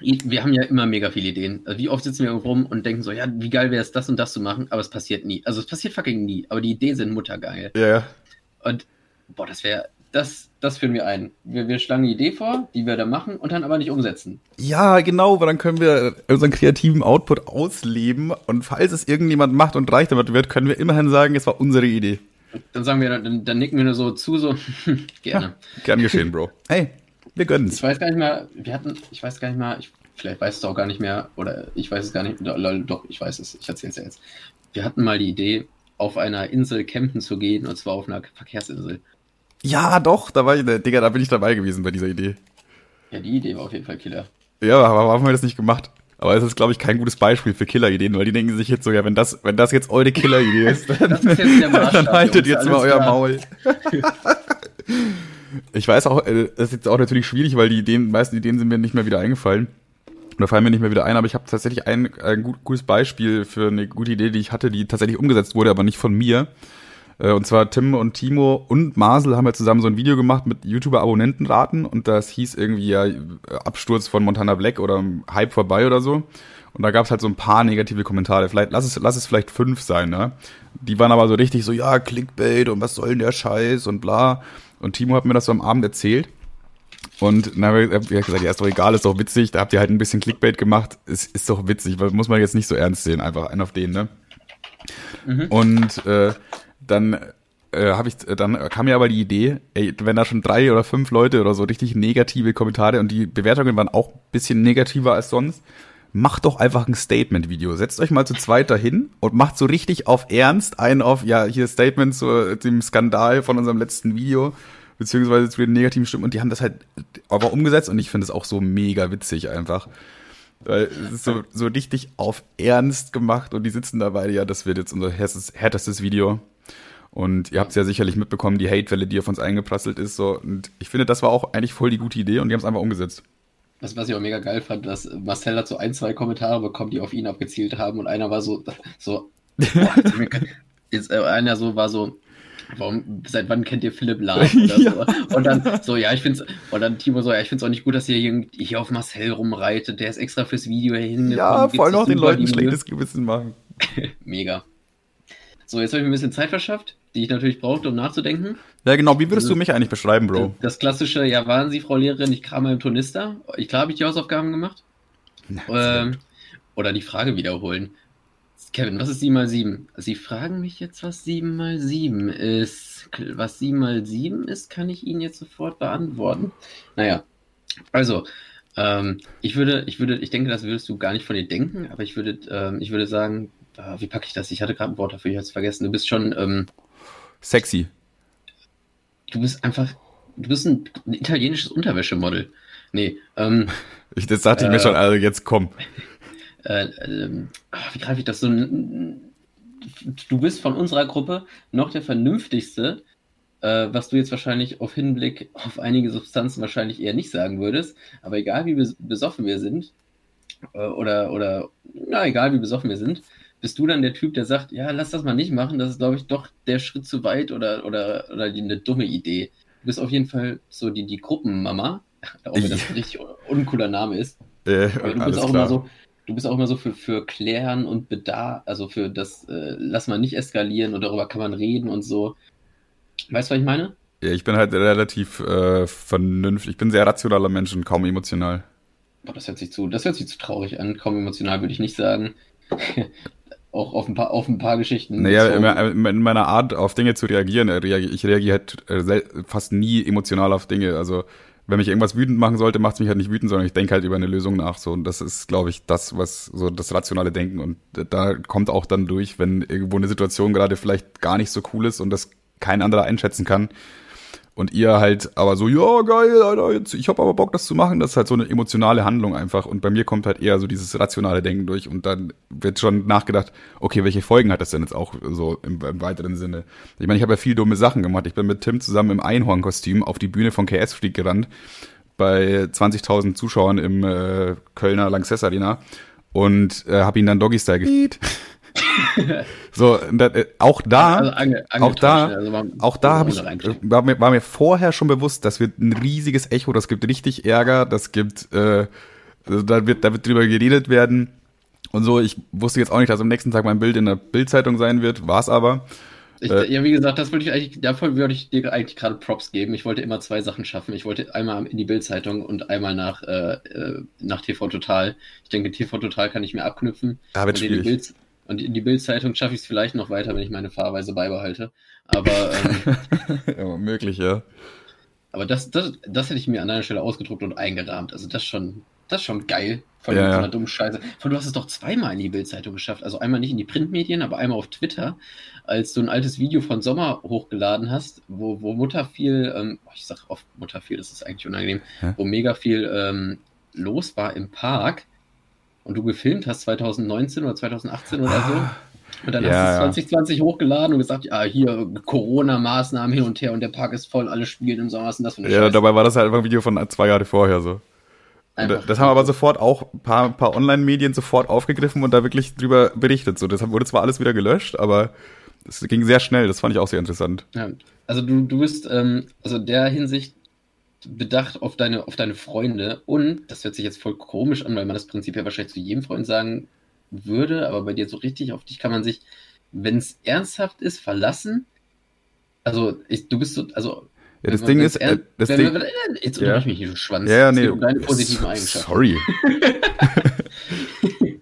i- wir haben ja immer mega viele Ideen. Also wie oft sitzen wir rum und denken so, ja, wie geil wäre es, das und das zu machen, aber es passiert nie. Also es passiert fucking nie, aber die Ideen sind muttergeil. Ja, ja. Und boah, das wäre, das, das führen wir ein. Wir, wir schlagen eine Idee vor, die wir da machen und dann aber nicht umsetzen. Ja, genau, weil dann können wir unseren kreativen Output ausleben und falls es irgendjemand macht und reich damit wird, können wir immerhin sagen, es war unsere Idee. Dann sagen wir, dann, dann nicken wir nur so zu, so, gerne. Gern geschehen, Bro. Hey, wir gönnen's. Ich weiß gar nicht mehr, wir hatten, ich weiß gar nicht mehr, ich, vielleicht weißt du auch gar nicht mehr, oder ich weiß es gar nicht, doch, ich weiß es, ich erzähl's ja jetzt. Wir hatten mal die Idee, auf einer Insel campen zu gehen, und zwar auf einer Verkehrsinsel. Ja, doch, da war ich, Digga, da bin ich dabei gewesen bei dieser Idee. Ja, die Idee war auf jeden Fall Killer. Ja, aber warum haben wir das nicht gemacht? Aber es ist, glaube ich, kein gutes Beispiel für Killer-Ideen, weil die denken sich jetzt so, ja, wenn das, wenn das jetzt eure Killer-Idee ist, dann, ist jetzt dann haltet jetzt mal euer klar. Maul. ich weiß auch, äh, das ist jetzt auch natürlich schwierig, weil die Ideen, meisten Ideen sind mir nicht mehr wieder eingefallen. Oder fallen mir nicht mehr wieder ein, aber ich habe tatsächlich ein, ein gut, gutes Beispiel für eine gute Idee, die ich hatte, die tatsächlich umgesetzt wurde, aber nicht von mir. Äh, und zwar Tim und Timo und Marcel haben ja zusammen so ein Video gemacht mit YouTuber-Abonnentenraten und das hieß irgendwie ja Absturz von Montana Black oder Hype vorbei oder so. Und da gab es halt so ein paar negative Kommentare. Vielleicht, lass es, lass es vielleicht fünf sein, ne? Die waren aber so richtig so, ja, Clickbait und was soll denn der Scheiß und bla. Und Timo hat mir das so am Abend erzählt. Und dann habe ich gesagt, ja, ist doch egal, ist doch witzig. Da habt ihr halt ein bisschen Clickbait gemacht. Ist, ist doch witzig, weil muss man jetzt nicht so ernst sehen, einfach einen auf den, ne? Mhm. Und äh, dann äh, habe ich, dann kam mir aber die Idee, ey, wenn da schon drei oder fünf Leute oder so richtig negative Kommentare und die Bewertungen waren auch bisschen negativer als sonst, macht doch einfach ein Statement-Video. Setzt euch mal zu zweit dahin und macht so richtig auf Ernst einen auf, ja, hier Statement zu dem Skandal von unserem letzten Video, beziehungsweise zu den negativen Stimmen. Und die haben das halt aber umgesetzt und ich finde es auch so mega witzig einfach. Weil es ist so, so richtig auf Ernst gemacht und die sitzen dabei, ja, das wird jetzt unser härtestes Video. Und ihr habt es ja sicherlich mitbekommen, die Hatewelle, die auf uns eingeprasselt ist. So. Und ich finde, das war auch eigentlich voll die gute Idee und die haben es einfach umgesetzt. Was, was ich auch mega geil fand, dass Marcel hat so ein, zwei Kommentare bekommen, die auf ihn abgezielt haben und einer war so, so, jetzt, äh, einer so war so, warum, seit wann kennt ihr Philipp Lahm oder ja. so? Und dann so, ja, ich find's, und dann Timo so, ja, ich find's auch nicht gut, dass ihr hier, hier auf Marcel rumreitet, der ist extra fürs Video hingekommen. Ja, vor allem auch den Leuten schlechtes Gewissen machen. Mega. So, jetzt habe ich mir ein bisschen Zeit verschafft, die ich natürlich brauchte, um nachzudenken. Ja, genau. Wie würdest also, du mich eigentlich beschreiben, Bro? Das klassische, ja, waren Sie, Frau Lehrerin, ich kam im Turnister. Ich klar habe ich die Hausaufgaben gemacht. Ähm, oder die Frage wiederholen. Kevin, was ist 7 mal 7? Sie fragen mich jetzt, was 7 mal 7 ist. Was 7 mal 7 ist, kann ich Ihnen jetzt sofort beantworten. Naja, also, ähm, ich würde, ich würde, ich denke, das würdest du gar nicht von dir denken, aber ich würde, ähm, ich würde sagen, äh, wie packe ich das? Ich hatte gerade ein Wort dafür, ich habe es vergessen. Du bist schon, ähm, sexy. Du bist einfach, du bist ein, ein italienisches Unterwäschemodel. Nee, ähm, ich, das sagte äh, ich mir schon, also jetzt komm. Äh, äh, wie greife ich das so? Du bist von unserer Gruppe noch der vernünftigste, äh, was du jetzt wahrscheinlich auf Hinblick auf einige Substanzen wahrscheinlich eher nicht sagen würdest. Aber egal wie besoffen wir sind, äh, oder, oder, na, egal wie besoffen wir sind, bist du dann der Typ, der sagt, ja, lass das mal nicht machen, das ist, glaube ich, doch der Schritt zu weit oder, oder, oder die, eine dumme Idee. Du bist auf jeden Fall so die, die Gruppenmama, auch wenn das ein richtig uncooler Name ist. Äh, du bist auch klar. immer so, du bist auch immer so für, für Klären und Bedarf, also für das, äh, lass mal nicht eskalieren und darüber kann man reden und so. Weißt du, was ich meine? Ja, ich bin halt relativ äh, vernünftig. Ich bin sehr rationaler Mensch und kaum emotional. Boah, das hört sich zu, das hört sich zu traurig an. Kaum emotional würde ich nicht sagen. auch auf ein paar, auf ein paar Geschichten. Naja, in, in meiner Art, auf Dinge zu reagieren, äh, ich reagiere halt äh, fast nie emotional auf Dinge. Also wenn mich irgendwas wütend machen sollte, macht es mich halt nicht wütend, sondern ich denke halt über eine Lösung nach. So und das ist, glaube ich, das, was so das rationale Denken und da kommt auch dann durch, wenn irgendwo eine Situation gerade vielleicht gar nicht so cool ist und das kein anderer einschätzen kann, und ihr halt aber so, ja, geil, Alter, jetzt, ich hab aber Bock, das zu machen. Das ist halt so eine emotionale Handlung einfach. Und bei mir kommt halt eher so dieses rationale Denken durch. Und dann wird schon nachgedacht, okay, welche Folgen hat das denn jetzt auch so im, im weiteren Sinne? Ich meine, ich habe ja viel dumme Sachen gemacht. Ich bin mit Tim zusammen im Einhornkostüm auf die Bühne von KS Freak gerannt. Bei 20.000 Zuschauern im äh, Kölner Lanxess Arena. Und äh, habe ihn dann Doggy-Style gefiet. so, da, äh, auch da, also ange, auch da, also war, auch da habe ich, war mir, war mir vorher schon bewusst, das wird ein riesiges Echo, das gibt richtig Ärger, das gibt, äh, also da wird, da wird drüber geredet werden und so. Ich wusste jetzt auch nicht, dass am nächsten Tag mein Bild in der Bildzeitung sein wird, war es aber. Ich, äh, ja, wie gesagt, das würde ich eigentlich, davon würde ich dir eigentlich gerade Props geben. Ich wollte immer zwei Sachen schaffen. Ich wollte einmal in die Bildzeitung und einmal nach, äh, äh nach TV Total. Ich denke, TV Total kann ich mir abknüpfen. Da wird schwierig. Und in die Bildzeitung schaffe ich es vielleicht noch weiter, wenn ich meine Fahrweise beibehalte. Aber ähm, ja, möglich, ja. Aber das, das, das hätte ich mir an deiner Stelle ausgedruckt und eingerahmt. Also das schon, das ist schon geil von, ja, von der dummen Scheiße. Von du hast es doch zweimal in die Bildzeitung geschafft. Also einmal nicht in die Printmedien, aber einmal auf Twitter, als du ein altes Video von Sommer hochgeladen hast, wo, wo Mutter viel, ähm, ich sag oft Mutter viel, das ist eigentlich unangenehm, Hä? wo mega viel ähm, los war im Park und du gefilmt hast 2019 oder 2018 oder so. Und dann ja, hast du es 2020 ja. hochgeladen und gesagt, ja, hier Corona-Maßnahmen hin und her und der Park ist voll, alle spielen im Sommer, was das für eine Ja, Scheiße? dabei war das halt einfach ein Video von zwei Jahre vorher so. Einfach das haben aber sofort auch ein paar, paar Online-Medien sofort aufgegriffen und da wirklich drüber berichtet. So, das wurde zwar alles wieder gelöscht, aber Das ging sehr schnell, das fand ich auch sehr interessant. Ja. Also du, du bist ähm, also der Hinsicht bedacht auf deine, auf deine Freunde und das hört sich jetzt voll komisch an, weil man das Prinzip ja wahrscheinlich zu jedem Freund sagen würde, aber bei dir so richtig auf dich kann man sich, wenn es ernsthaft ist, verlassen. Also ich, du bist so, also ja, das Ding ist, äh, das Ding, wir, jetzt ja. ich mich hier, du Schwanz. Ja, ja, nee, um deine positiven Eigenschaften. Sorry.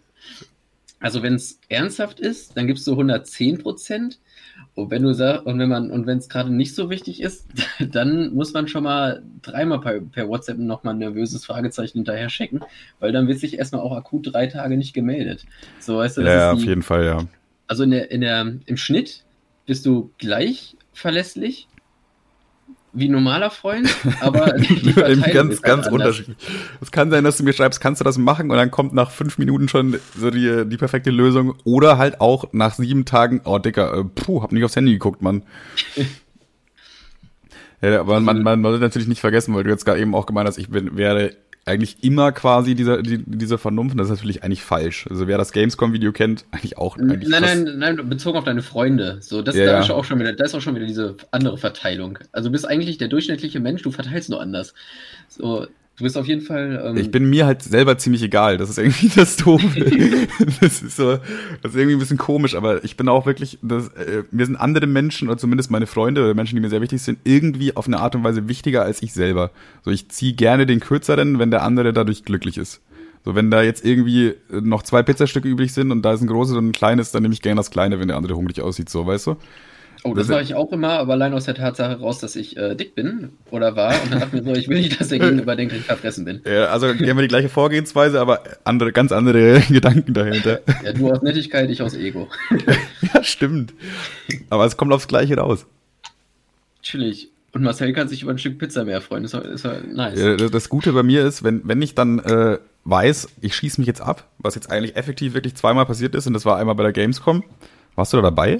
also wenn es ernsthaft ist, dann gibst du 110 Prozent. Und wenn du sagst, und wenn man, und wenn es gerade nicht so wichtig ist, dann muss man schon mal dreimal per, per WhatsApp nochmal ein nervöses Fragezeichen hinterher schicken, weil dann wird sich erstmal auch akut drei Tage nicht gemeldet. So, weißt du, das ja, ist die, auf jeden Fall, ja. Also in der, in der, im Schnitt bist du gleich verlässlich wie ein normaler Freund, aber ganz, ist ganz halt unterschiedlich. Es kann sein, dass du mir schreibst, kannst du das machen und dann kommt nach fünf Minuten schon so die, die perfekte Lösung oder halt auch nach sieben Tagen, oh Dicker, äh, puh, hab nicht aufs Handy geguckt, Mann. ja, aber man, man, man sollte natürlich nicht vergessen, weil du jetzt gerade eben auch gemeint hast, ich bin, wäre eigentlich immer quasi dieser, die, diese Vernunft. Das ist natürlich eigentlich falsch. Also wer das Gamescom-Video kennt, eigentlich auch. Eigentlich nein, nein, nein, bezogen auf deine Freunde. So, das Ja, da ja. ist auch schon wieder, da ist auch schon wieder diese andere Verteilung. Also du bist eigentlich der durchschnittliche Mensch, du verteilst nur anders. So, du bist auf jeden Fall. Ähm, Ich bin mir halt selber ziemlich egal. Das ist irgendwie das Doofe. das ist so, das ist irgendwie ein bisschen komisch, aber ich bin auch wirklich, das, äh, mir sind andere Menschen, oder zumindest meine Freunde oder Menschen, die mir sehr wichtig sind, irgendwie auf eine Art und Weise wichtiger als ich selber. So, ich ziehe gerne den kürzeren, wenn der andere dadurch glücklich ist. So, wenn da jetzt irgendwie äh, noch zwei Pizzastücke übrig sind und da ist ein großes und ein kleines, dann nehme ich gerne das kleine, wenn der andere hungrig aussieht, so, weißt du? Oh, das das- mache ich auch immer, aber allein aus der Tatsache raus, dass ich äh, dick bin oder war. Und dann dachte ich mir so, ich will nicht, dass der Gegenüber denkt, ich verfressen bin. Ja, also wir haben die gleiche Vorgehensweise, aber andere, ganz andere Gedanken dahinter. Ja, du aus Nettigkeit, ich aus Ego. ja, stimmt. Aber es kommt aufs Gleiche raus. Chillig. Und Marcel kann sich über ein Stück Pizza mehr freuen. Doch- ist doch nice. Ja, das- Das Gute bei mir ist, wenn, wenn ich dann äh, weiß, ich schieße mich jetzt ab, was jetzt eigentlich effektiv wirklich zweimal passiert ist, und das war einmal bei der Gamescom. Warst du da dabei?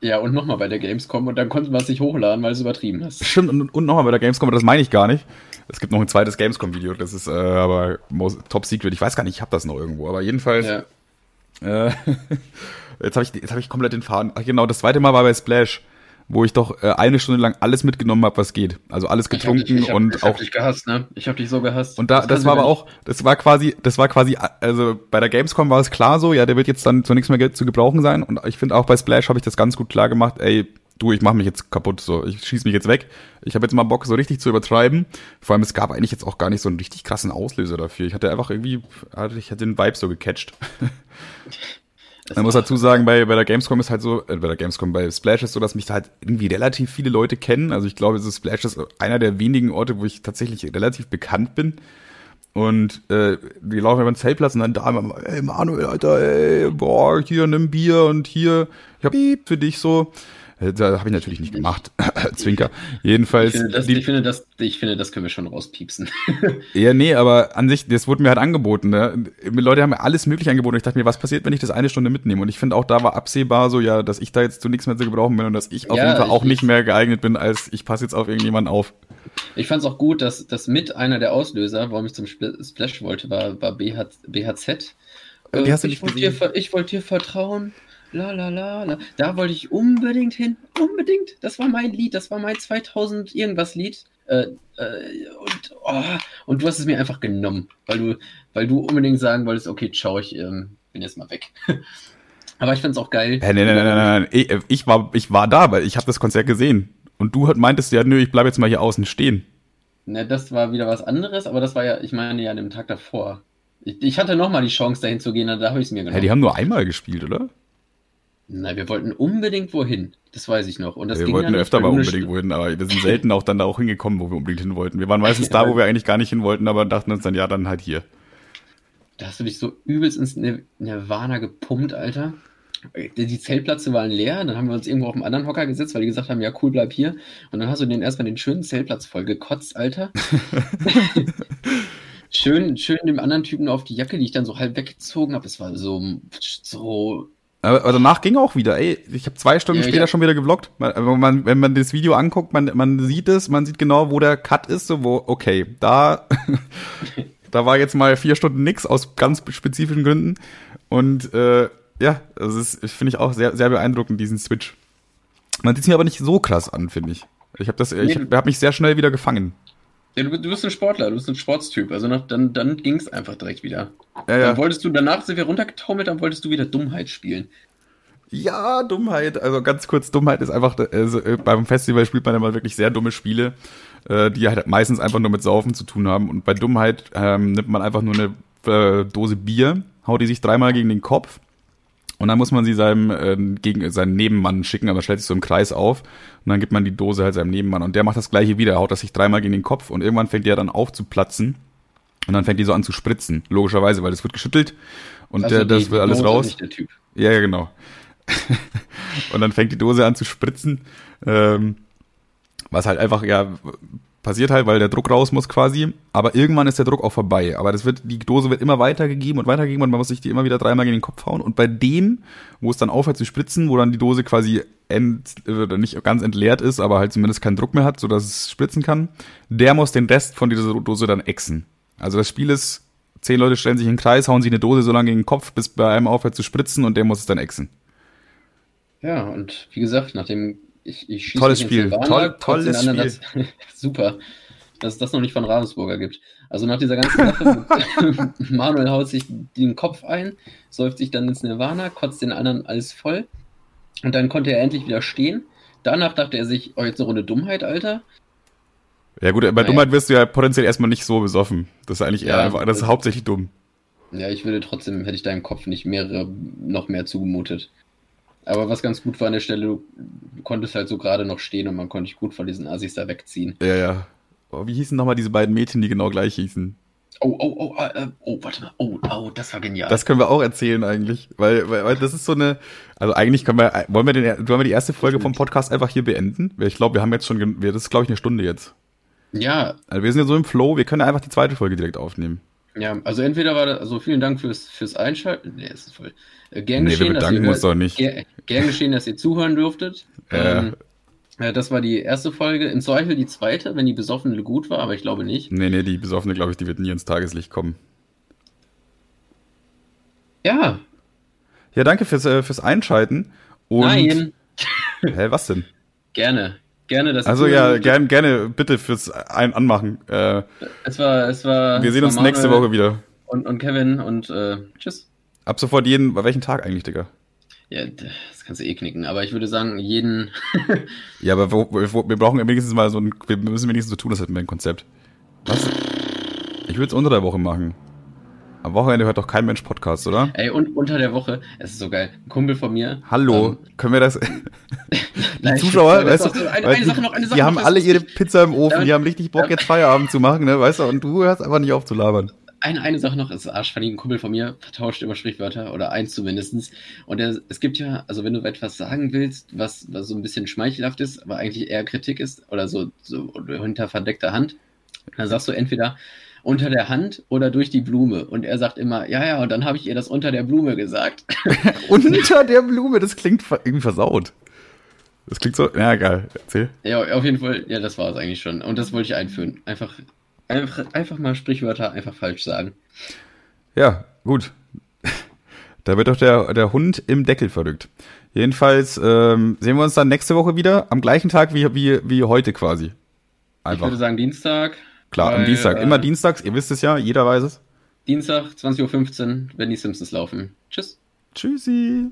Ja, und nochmal bei der Gamescom und dann konnten wir es nicht hochladen, weil du es übertrieben hast. Stimmt, und, und nochmal bei der Gamescom, aber das meine ich gar nicht. Es gibt noch ein zweites Gamescom-Video, das ist äh, aber top secret. Ich weiß gar nicht, ich habe das noch irgendwo, aber jedenfalls. Ja. Äh, jetzt habe ich, jetzt hab ich komplett den Faden. Ach, genau, das zweite Mal war bei Splash, wo ich doch äh, eine Stunde lang alles mitgenommen habe, was geht. Also alles getrunken ich hab dich, ich hab, und ich hab auch dich gehasst, ne? Ich hab dich so gehasst. Und da, das kannst war aber auch, das war quasi, das war quasi, also bei der Gamescom war es klar so, ja, der wird jetzt dann zu nichts mehr ge- zu gebrauchen sein. Und ich finde auch bei Splash habe ich das ganz gut klar gemacht, ey, du, ich mache mich jetzt kaputt, so, ich schieß mich jetzt weg. Ich habe jetzt mal Bock, so richtig zu übertreiben. Vor allem, es gab eigentlich jetzt auch gar nicht so einen richtig krassen Auslöser dafür. Ich hatte einfach irgendwie, ich hatte den Vibe so gecatcht. Man muss dazu sagen, bei, bei der Gamescom ist halt so, äh, bei der Gamescom, bei Splash ist so, dass mich da halt irgendwie relativ viele Leute kennen. Also ich glaube, so Splash ist einer der wenigen Orte, wo ich tatsächlich relativ bekannt bin. Und äh, die laufen über den Zeltplatz und dann da immer, ey Manuel, Alter, ey, boah, hier nimm Bier und hier, ich hab Piep für dich so. Äh, Da habe ich natürlich nicht gemacht. Zwinker. Jedenfalls. Ich finde, das, die- ich, finde, das, ich finde, das können wir schon rauspiepsen. ja, nee, aber an sich, das wurde mir halt angeboten. Ne? Leute haben mir alles mögliche angeboten. Ich dachte mir, was passiert, wenn ich das eine Stunde mitnehme? Und ich finde auch, da war absehbar so, ja, dass ich da jetzt zu nichts mehr zu gebrauchen bin und dass ich auf Ja, jeden Fall auch ich- nicht mehr geeignet bin, als ich passe jetzt auf irgendjemanden auf. Ich fand es auch gut, dass, dass mit einer der Auslöser, warum ich zum Spl- Splash wollte, war, war BH, BHZ. Äh, die hast du ich nicht wollte gesehen? dir, ich wollte dir vertrauen. La la la la. Da wollte ich unbedingt hin. Unbedingt. Das war mein Lied. Das war mein 2000 irgendwas Lied. Äh, äh, und, oh, und du hast es mir einfach genommen, weil du, weil du unbedingt sagen wolltest, okay, ciao, ich ähm, bin jetzt mal weg. Aber ich fand es auch geil. Nee, nee, nee, nee, nee. Ich, ich, war, ich war da, weil ich habe das Konzert gesehen. Und du meintest ja, nö, ich bleib jetzt mal hier außen stehen. Ne, das war wieder was anderes, aber das war ja, ich meine ja an dem Tag davor. Ich, ich hatte nochmal die Chance, dahin zu gehen, da habe ich es mir genommen. die haben nur einmal gespielt, oder? Nein, wir wollten unbedingt wohin. Das weiß ich noch. Und das wir ging wollten ja öfter mal unbedingt wohin, aber wir sind selten auch dann da auch hingekommen, wo wir unbedingt hin wollten. Wir waren meistens da, wo wir eigentlich gar nicht hin wollten, aber dachten uns dann, ja, dann halt hier. Da hast du dich so übelst ins Nir- Nirvana gepumpt, Alter. Die die Zeltplätze waren leer, dann haben wir uns irgendwo auf einen anderen Hocker gesetzt, weil die gesagt haben, ja cool, bleib hier. Und dann hast du den erstmal den schönen Zeltplatz voll gekotzt, Alter. schön, schön dem anderen Typen auf die Jacke, die ich dann so halb weggezogen habe. Es war so, so Aber, danach ging auch wieder. Ey, ich habe zwei Stunden Ja, später hab- schon wieder gevloggt. Man, aber man, wenn man das Video anguckt, man, man sieht es, man sieht genau, wo der Cut ist, so wo, okay, da, da war jetzt mal vier Stunden nix aus ganz spezifischen Gründen. Und äh, ja, das ist, finde ich auch sehr, sehr beeindruckend, diesen Switch. Man sieht es mir aber nicht so krass an, finde ich. Ich habe das, ich habe mich sehr schnell wieder gefangen. Ja, du, du bist ein Sportler, du bist ein Sportstyp. Also nach, dann, dann ging es einfach direkt wieder. Ja, Dann wolltest du, danach sind wir runtergetaumelt, dann wolltest du wieder Dummheit spielen. Ja, Dummheit. Also ganz kurz, Dummheit ist einfach, also äh, beim Festival spielt man immer wirklich sehr dumme Spiele, äh, die halt meistens einfach nur mit Saufen zu tun haben. Und bei Dummheit ähm, nimmt man einfach nur eine äh, Dose Bier, haut die sich dreimal gegen den Kopf und dann muss man sie seinem, äh, gegen seinen Nebenmann schicken, aber stellt sich so im Kreis auf und dann gibt man die Dose halt seinem Nebenmann und der macht das gleiche wieder, haut das sich dreimal gegen den Kopf und irgendwann fängt die ja dann auf zu platzen und dann fängt die so an zu spritzen, logischerweise, weil es wird geschüttelt und Also der, das wird alles Dose, raus. Der. Ja, ja, genau. und dann fängt die Dose an zu spritzen. Ähm, was halt einfach, ja, passiert halt, weil der Druck raus muss quasi. Aber irgendwann ist der Druck auch vorbei. Aber das wird, die Dose wird immer weitergegeben und weitergegeben und man muss sich die immer wieder dreimal gegen den Kopf hauen. Und bei dem, wo es dann aufhört zu spritzen, wo dann die Dose quasi ent, äh, nicht ganz entleert ist, aber halt zumindest keinen Druck mehr hat, sodass es spritzen kann, der muss den Rest von dieser Dose dann exen. Also das Spiel ist, zehn Leute stellen sich in den Kreis, hauen sich eine Dose so lange gegen den Kopf, bis bei einem aufhört zu spritzen und der muss es dann exen. Ja, und wie gesagt, nachdem ich, ich Tolles Spiel. Toll- tolles anderen Das, super, dass es das noch nicht von Ravensburger gibt. Also nach dieser ganzen Sache, Manuel haut sich den Kopf ein, säuft sich dann ins Nirvana, kotzt den anderen alles voll und dann konnte er endlich wieder stehen. Danach dachte er sich, oh, jetzt eine Runde Dummheit, Alter. Ja gut, bei Naja. Dummheit wirst du ja potenziell erstmal nicht so besoffen. Das ist eigentlich eher Ja, einfach, das ist das- hauptsächlich dumm. Ja, ich würde trotzdem, hätte ich deinem Kopf nicht mehrere, noch mehr zugemutet. Aber was ganz gut war an der Stelle, du, konntest halt so gerade noch stehen und man konnte dich gut von diesen Assis da wegziehen. Ja, ja. Oh, wie hießen nochmal diese beiden Mädchen, die genau gleich hießen? Oh, oh, oh, äh, äh, oh, warte mal. Oh, oh, das war genial. Das können wir auch erzählen eigentlich, weil, weil, weil das ist so eine, also eigentlich können wir, wollen wir den, wollen wir die erste Folge vom Podcast einfach hier beenden? Weil Ich glaube, wir haben jetzt schon, das ist glaube ich eine Stunde jetzt. ja, Also wir sind ja so im Flow, wir können einfach die zweite Folge direkt aufnehmen. Ja, also entweder war das, also vielen Dank fürs, fürs Einschalten. Nee, es ist voll. Äh, gern Nee, wir geschehen, dass ihr bedanken uns hört- doch nicht. Ger, gern geschehen, dass ihr zuhören dürftet. Ja. Ähm, das war die erste Folge. Im Zweifel die zweite, wenn die besoffene gut war, aber ich glaube nicht. Nee, nee, die Besoffene, glaube ich, die wird nie ins Tageslicht kommen. Ja, Ja, danke fürs, äh, fürs Einschalten. Und, nein, Hä, was denn? gerne. Gerne, ihr Also ja, dürftet. gern, gerne bitte fürs Ein Anmachen. Äh, Es war, es war. wir sehen uns nächste Manuel Woche wieder. Und, und Kevin und äh, tschüss. Ab sofort jeden, bei welchem Tag eigentlich, Digga? Ja, das kannst du eh knicken. Aber ich würde sagen, jeden. Ja, aber wo, wo, wir brauchen wenigstens mal so ein, wir müssen wenigstens so tun, das hätten wir ein Konzept. Was? Ich würde es unter der Woche machen. Am Wochenende hört doch kein Mensch Podcast, oder? Ey, und unter der Woche, es ist so geil. Ein Kumpel von mir. Hallo, ähm, können wir das? Die Zuschauer, weißt du, eine, eine die, Sache noch, eine Sache die noch, haben das alle ihre Pizza im Ofen, die haben richtig Bock, jetzt Feierabend zu machen, ne, weißt du, und du hörst einfach nicht auf zu labern. Eine, eine Sache noch, ist arschfunny, ein Kumpel von mir vertauscht immer Sprichwörter oder eins zumindestens. Und er, es gibt ja, also wenn du etwas sagen willst, was, was so ein bisschen schmeichelhaft ist, aber eigentlich eher Kritik ist oder so, so hinter verdeckter Hand, dann sagst du entweder unter der Hand oder durch die Blume. Und er sagt immer, ja, ja, und dann habe ich ihr das unter der Blume gesagt. Unter der Blume, das klingt irgendwie versaut. Das klingt so, ja, geil, erzähl. Ja, auf jeden Fall, ja, das war es eigentlich schon. Und das wollte ich einführen. Einfach, einfach, einfach mal Sprichwörter einfach falsch sagen. Ja, gut. Da wird doch der, der Hund im Deckel verrückt. Jedenfalls ähm, sehen wir uns dann nächste Woche wieder, am gleichen Tag wie, wie, wie heute quasi. Ich Einfach. würde sagen Dienstag. Klar, am weil, Dienstag. äh, Immer dienstags, ihr wisst es ja, jeder weiß es. Dienstag, 20.15 Uhr, wenn die Simpsons laufen. Tschüss. Tschüssi.